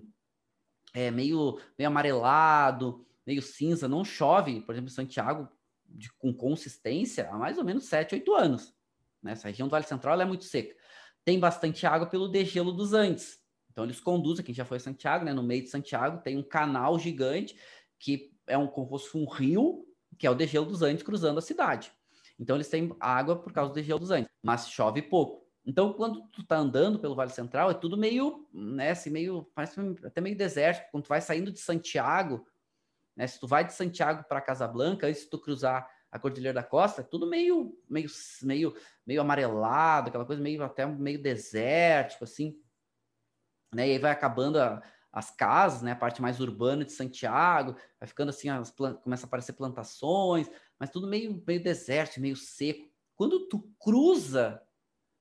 é, meio, meio amarelado, meio cinza, não chove, por exemplo, em Santiago, de, com consistência, há mais ou menos 7, 8 anos. Né? Essa região do Vale Central é muito seca tem bastante água pelo degelo dos Andes. Então eles conduzem, quem já foi a Santiago, né, no meio de Santiago tem um canal gigante que é um como se fosse um rio, que é o degelo dos Andes cruzando a cidade. Então eles têm água por causa do degelo dos Andes, mas chove pouco. Então quando tu tá andando pelo Vale Central é tudo meio, né, assim, meio parece até meio deserto. Quando tu vai saindo de Santiago, né, se tu vai de Santiago para Casablanca, antes de tu cruzar a Cordilheira da Costa, é tudo meio, meio, meio, meio amarelado, aquela coisa meio até meio desértico, assim. Né? E aí vai acabando a, as casas, né? A parte mais urbana de Santiago, vai ficando assim, as começa a aparecer plantações, mas tudo meio, meio deserto, meio seco. Quando tu cruza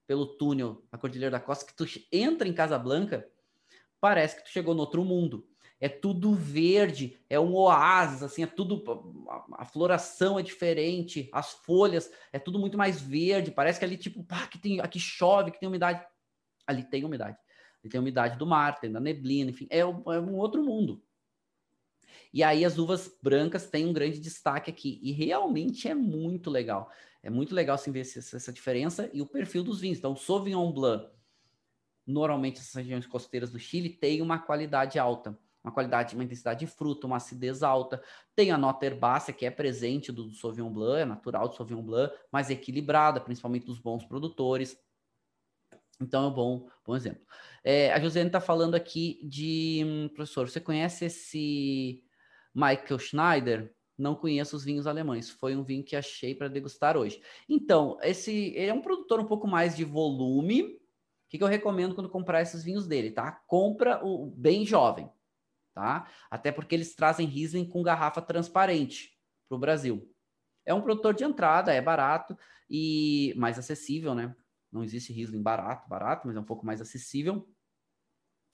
pelo túnel a Cordilheira da Costa, que tu entra em Casablanca, parece que tu chegou no outro mundo é tudo verde, é um oásis, assim, é tudo. A, floração é diferente, as folhas é tudo muito mais verde. Parece que ali, tipo, pá, que tem, aqui chove, que tem umidade. Ali tem umidade. Ali tem umidade do mar, tem da neblina, enfim, é, é um outro mundo. E aí as uvas brancas têm um grande destaque aqui. E realmente é muito legal. É muito legal assim, ver essa, essa diferença e o perfil dos vinhos. Então, Sauvignon Blanc, normalmente essas regiões costeiras do Chile, tem uma qualidade alta uma qualidade, uma intensidade de fruta, uma acidez alta. Tem a nota herbácea, que é presente do, Sauvignon Blanc, é natural do Sauvignon Blanc, mas equilibrada, principalmente dos bons produtores. Então é um bom, bom exemplo. É, a Josiane está falando aqui de. Professor, você conhece esse Michael Schneider? não conheço os vinhos alemães. Foi um vinho que achei para degustar hoje. Então, esse ele é um produtor um pouco mais de volume. O que, que eu recomendo quando comprar esses vinhos dele, tá? Compra o bem jovem, tá? Até porque eles trazem Riesling com garrafa transparente para o Brasil. É um produtor de entrada, é barato e mais acessível, né? Não existe Riesling barato, barato, mas é um pouco mais acessível.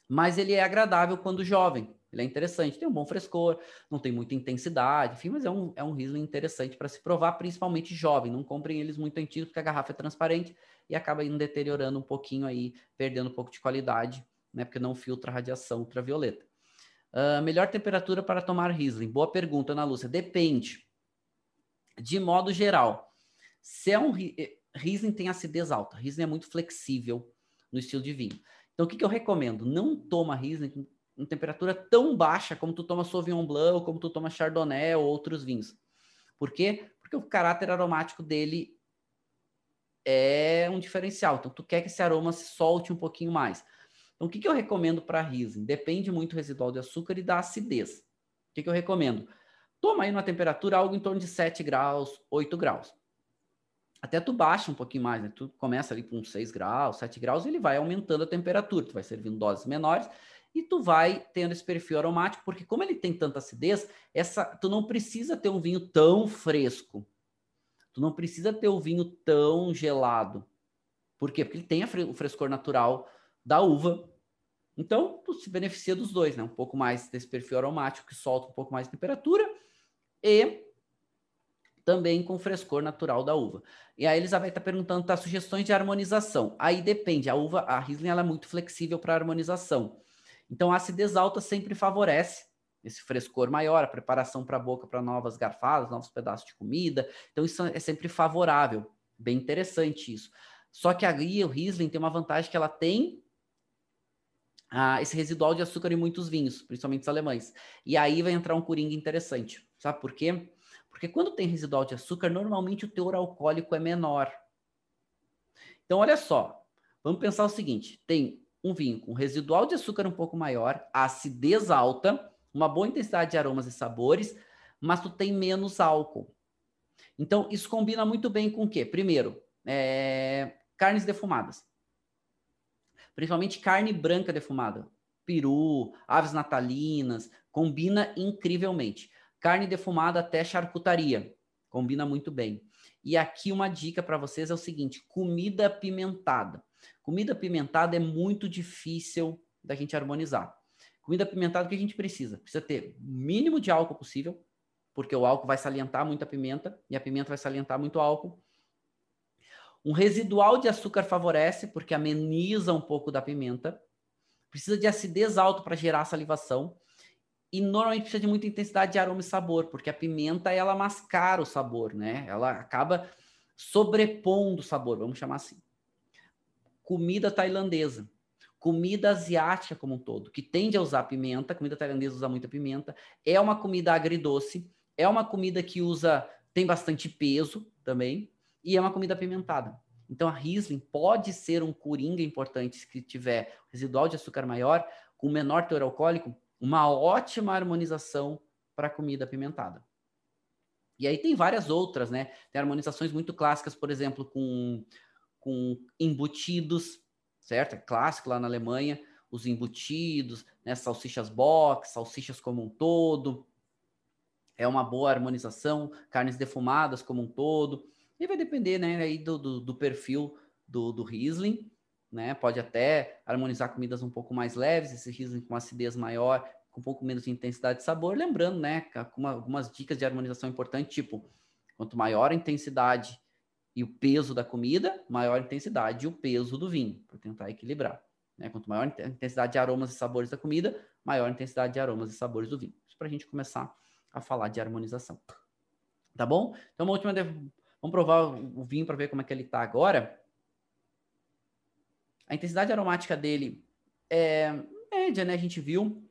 Mas ele é agradável quando jovem. Ele é interessante, tem um bom frescor, não tem muita intensidade, enfim, mas é um, é um Riesling interessante para se provar, principalmente jovem. Não comprem eles muito antigos, porque a garrafa é transparente e acaba indo deteriorando um pouquinho aí, perdendo um pouco de qualidade, né? Porque não filtra radiação ultravioleta. Uh, melhor temperatura para tomar Riesling? Boa pergunta, Ana Lúcia. Depende. De modo geral, se é um eh, Riesling tem acidez alta, Riesling é muito flexível no estilo de vinho. Então, o que, que eu recomendo? Não toma Riesling em temperatura tão baixa como tu toma Sauvignon Blanc, ou como tu toma Chardonnay ou outros vinhos. Por quê? Porque o caráter aromático dele é um diferencial. Então, tu quer que esse aroma se solte um pouquinho mais. Então, o que, que eu recomendo para Riesling? Depende muito do residual de açúcar e da acidez. O que, que eu recomendo? Toma aí uma temperatura algo em torno de 7 graus, 8 graus. Até tu baixa um pouquinho mais, né? Tu começa ali com 6 graus, 7 graus, e ele vai aumentando a temperatura. Tu vai servindo doses menores e tu vai tendo esse perfil aromático, porque como ele tem tanta acidez, essa, tu não precisa ter um vinho tão fresco. Tu não precisa ter o vinho tão gelado. Por quê? Porque ele tem o frescor natural da uva. Então, tu se beneficia dos dois, né? Um pouco mais desse perfil aromático que solta um pouco mais de temperatura e também com frescor natural da uva. E a Elizabeth está perguntando, tá, sugestões de harmonização. Aí depende, a uva, a Riesling, ela é muito flexível para harmonização. Então, a acidez alta sempre favorece esse frescor maior, a preparação para a boca para novas garfadas, novos pedaços de comida. Então, isso é sempre favorável. Bem interessante isso. Só que a o Riesling, tem uma vantagem que ela tem ah, esse residual de açúcar em muitos vinhos, principalmente os alemães. E aí vai entrar um coringa interessante. Sabe por quê? Porque quando tem residual de açúcar, normalmente o teor alcoólico é menor. Então, olha só. Vamos pensar o seguinte: tem um vinho com residual de açúcar um pouco maior, acidez alta, uma boa intensidade de aromas e sabores, mas tu tem menos álcool. Então, isso combina muito bem com o quê? Primeiro, é... carnes defumadas. Principalmente carne branca defumada. Peru, aves natalinas, combina incrivelmente. Carne defumada até charcutaria, combina muito bem. E aqui uma dica para vocês é o seguinte: comida apimentada. Comida apimentada é muito difícil da gente harmonizar. Comida apimentada, o que a gente precisa? Precisa ter o mínimo de álcool possível, porque o álcool vai salientar muito a pimenta e a pimenta vai salientar muito o álcool. Um residual de açúcar favorece, porque ameniza um pouco da pimenta. Precisa de acidez alta para gerar salivação. E normalmente precisa de muita intensidade de aroma e sabor, porque a pimenta ela mascara o sabor, né? Ela acaba sobrepondo o sabor, vamos chamar assim comida tailandesa, comida asiática como um todo, que tende a usar pimenta, comida tailandesa usa muita pimenta, é uma comida agridoce, é uma comida que usa, tem bastante peso também, e é uma comida apimentada. Então a Riesling pode ser um coringa importante se tiver residual de açúcar maior, com menor teor alcoólico, uma ótima harmonização para comida apimentada. E aí tem várias outras, né? Tem harmonizações muito clássicas, por exemplo, com com embutidos, certo? É clássico lá na Alemanha, os embutidos, né? salsichas box, salsichas como um todo. É uma boa harmonização, carnes defumadas como um todo. E vai depender, né, aí do, do, do perfil do, do Riesling, né? Pode até harmonizar comidas um pouco mais leves, esse Riesling com acidez maior, com um pouco menos de intensidade de sabor. Lembrando, né, algumas dicas de harmonização importantes, tipo, quanto maior a intensidade e o peso da comida, maior intensidade e o peso do vinho, para tentar equilibrar. Né? Quanto maior a intensidade de aromas e sabores da comida, maior a intensidade de aromas e sabores do vinho. Isso para a gente começar a falar de harmonização. Tá bom? Então, uma última. Vamos provar o vinho para ver como é que ele está agora. A intensidade aromática dele é média, né? A gente viu.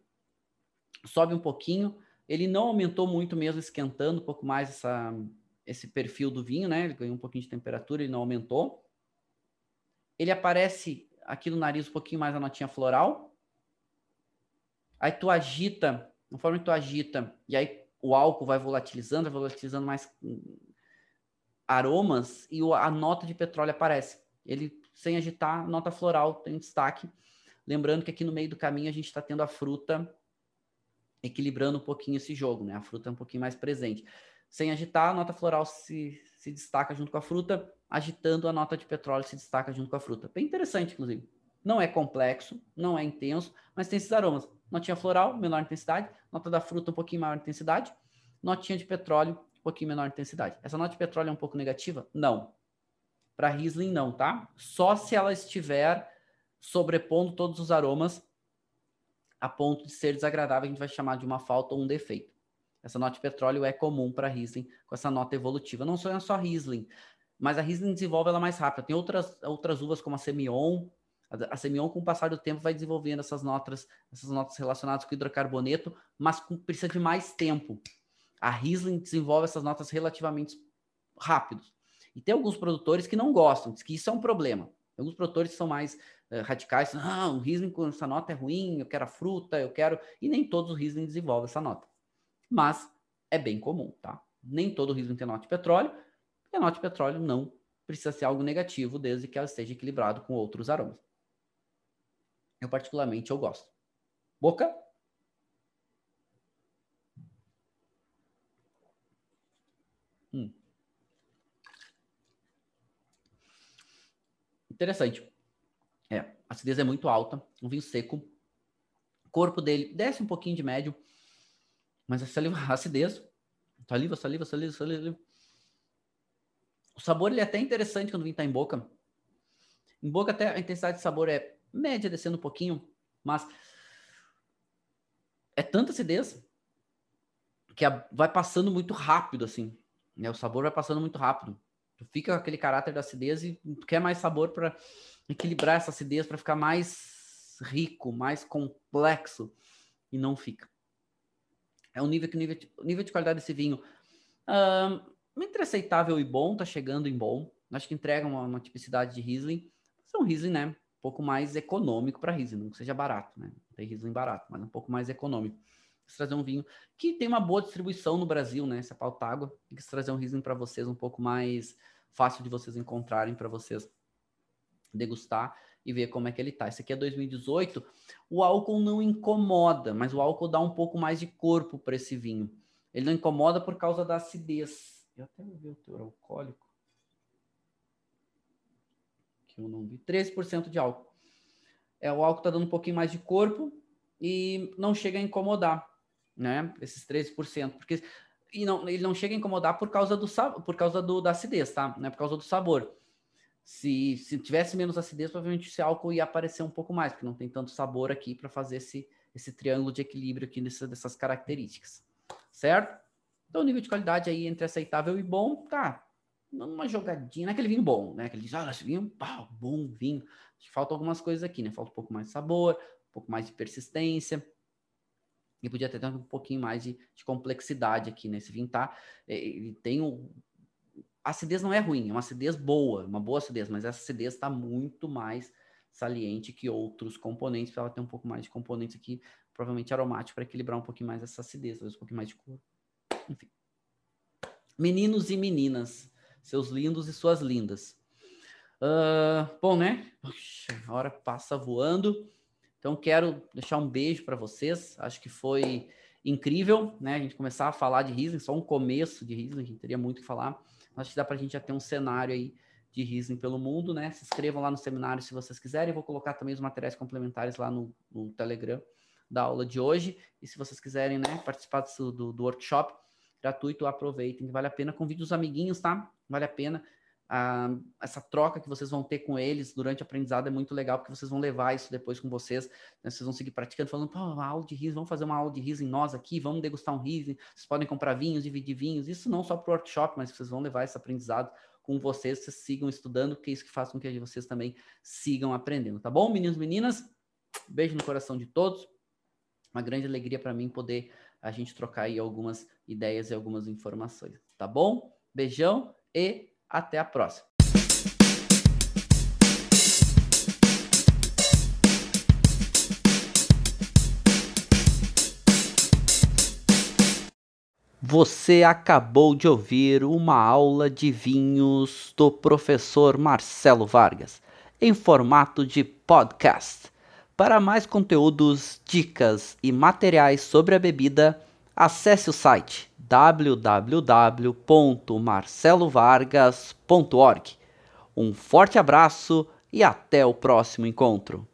Sobe um pouquinho. Ele não aumentou muito mesmo, esquentando um pouco mais essa, esse perfil do vinho, né? Ele ganhou um pouquinho de temperatura, ele não aumentou. Ele aparece aqui no nariz um pouquinho mais a notinha floral. Aí tu agita, conforme tu agita, e aí o álcool vai volatilizando, vai volatilizando mais aromas e a nota de petróleo aparece. Ele, sem agitar, nota floral tem destaque. Lembrando que aqui no meio do caminho a gente está tendo a fruta equilibrando um pouquinho esse jogo, né? A fruta é um pouquinho mais presente. Sem agitar, a nota floral se, se destaca junto com a fruta, agitando a nota de petróleo se destaca junto com a fruta. Bem interessante, inclusive. Não é complexo, não é intenso, mas tem esses aromas. Notinha floral, menor intensidade, nota da fruta um pouquinho maior intensidade, notinha de petróleo pouquinho menor intensidade. Essa nota de petróleo é um pouco negativa? Não. Para Riesling, não, tá? Só se ela estiver sobrepondo todos os aromas a ponto de ser desagradável, a gente vai chamar de uma falta ou um defeito. Essa nota de petróleo é comum para Riesling com essa nota evolutiva. Não só é só Riesling, mas a Riesling desenvolve ela mais rápido. Tem outras, outras uvas como a Semillon. A Semillon, com o passar do tempo, vai desenvolvendo essas notas, essas notas relacionadas com hidrocarboneto, mas com, precisa de mais tempo. A Riesling desenvolve essas notas relativamente rápidos. E tem alguns produtores que não gostam, diz que isso é um problema. Alguns produtores são mais uh, radicais, não, o Riesling com essa nota é ruim, eu quero a fruta, eu quero... E nem todos os Riesling desenvolvem essa nota. Mas é bem comum, tá? Nem todo Riesling tem nota de petróleo, e a nota de petróleo não precisa ser algo negativo, desde que ela esteja equilibrado com outros aromas. Eu particularmente eu gosto. Boca? Interessante. É, a acidez é muito alta, um vinho seco. O corpo dele desce um pouquinho de médio, mas a saliva, *laughs* a acidez, saliva, saliva, saliva, saliva. O sabor ele é até interessante quando o vinho está em boca. Em boca até a intensidade de sabor é média, descendo um pouquinho, mas é tanta acidez que vai passando muito rápido, assim. Né? O sabor vai passando muito rápido. Tu fica com aquele caráter da acidez e tu quer mais sabor para equilibrar essa acidez, para ficar mais rico, mais complexo. E não fica. É um nível que nível de, nível de qualidade desse vinho. Um, entre aceitável e bom, tá chegando em bom. Acho que entrega uma, uma tipicidade de Riesling. Mas é um Riesling, né? Um pouco mais econômico para Riesling, não que seja barato, né? Não tem Riesling barato, mas um pouco mais econômico quis trazer um vinho que tem uma boa distribuição no Brasil, né? Essa é pauta água. Quis trazer um Riesling para vocês um pouco mais fácil de vocês encontrarem para vocês degustar e ver como é que ele tá. Esse aqui é 2018. O álcool não incomoda, mas o álcool dá um pouco mais de corpo para esse vinho. Ele não incomoda por causa da acidez. Eu até vou ver o teor alcoólico. Que eu não vi. 13% de álcool. É, o álcool tá dando um pouquinho mais de corpo e não chega a incomodar né? Esses 13%, porque e não, ele não chega a incomodar por causa do por causa do, da acidez, tá? Não é por causa do sabor. Se, se tivesse menos acidez, provavelmente esse álcool ia aparecer um pouco mais, porque não tem tanto sabor aqui para fazer esse, esse triângulo de equilíbrio aqui nessa, dessas características, certo? Então, o nível de qualidade aí entre aceitável e bom, tá? Numa jogadinha, naquele vinho bom, né? Aquele ah, esse vinho, pá, bom vinho. Acho que falta algumas coisas aqui, né? Falta um pouco mais de sabor, um pouco mais de persistência e podia ter um pouquinho mais de, de complexidade aqui nesse vinho, tá? É, ele tem um... A acidez não é ruim, é uma acidez boa, uma boa acidez, mas essa acidez está muito mais saliente que outros componentes, para ela ter um pouco mais de componentes aqui, provavelmente aromático, para equilibrar um pouquinho mais essa acidez, talvez um pouquinho mais de cor. Enfim. Meninos e meninas, seus lindos e suas lindas. Uh, bom, né? A hora passa voando. Então, quero deixar um beijo para vocês. Acho que foi incrível, né? A gente começar a falar de Riesling, só um começo de Riesling, a gente teria muito que falar. Acho que dá para a gente já ter um cenário aí de Riesling pelo mundo, né? Se inscrevam lá no seminário se vocês quiserem. Vou colocar também os materiais complementares lá no, no Telegram da aula de hoje. E se vocês quiserem, né, participar do, do, do workshop gratuito, aproveitem, vale a pena. Convide os amiguinhos, tá? Vale a pena essa troca que vocês vão ter com eles durante o aprendizado é muito legal, porque vocês vão levar isso depois com vocês, né? vocês vão seguir praticando, falando, pô, uma aula de riso, vamos fazer uma aula de riso em nós aqui, vamos degustar um riso, vocês podem comprar vinhos, dividir vinhos, isso não só para o workshop, mas vocês vão levar esse aprendizado com vocês, vocês sigam estudando, porque é isso que faz com que vocês também sigam aprendendo, tá bom, meninos e meninas? Beijo no coração de todos, uma grande alegria para mim poder a gente trocar aí algumas ideias e algumas informações, tá bom? Beijão e até a próxima. Você acabou de ouvir uma aula de vinhos do professor Marcelo Vargas, em formato de podcast. Para mais conteúdos, dicas e materiais sobre a bebida, acesse o site www.marcelovargas.org. Um forte abraço e até o próximo encontro.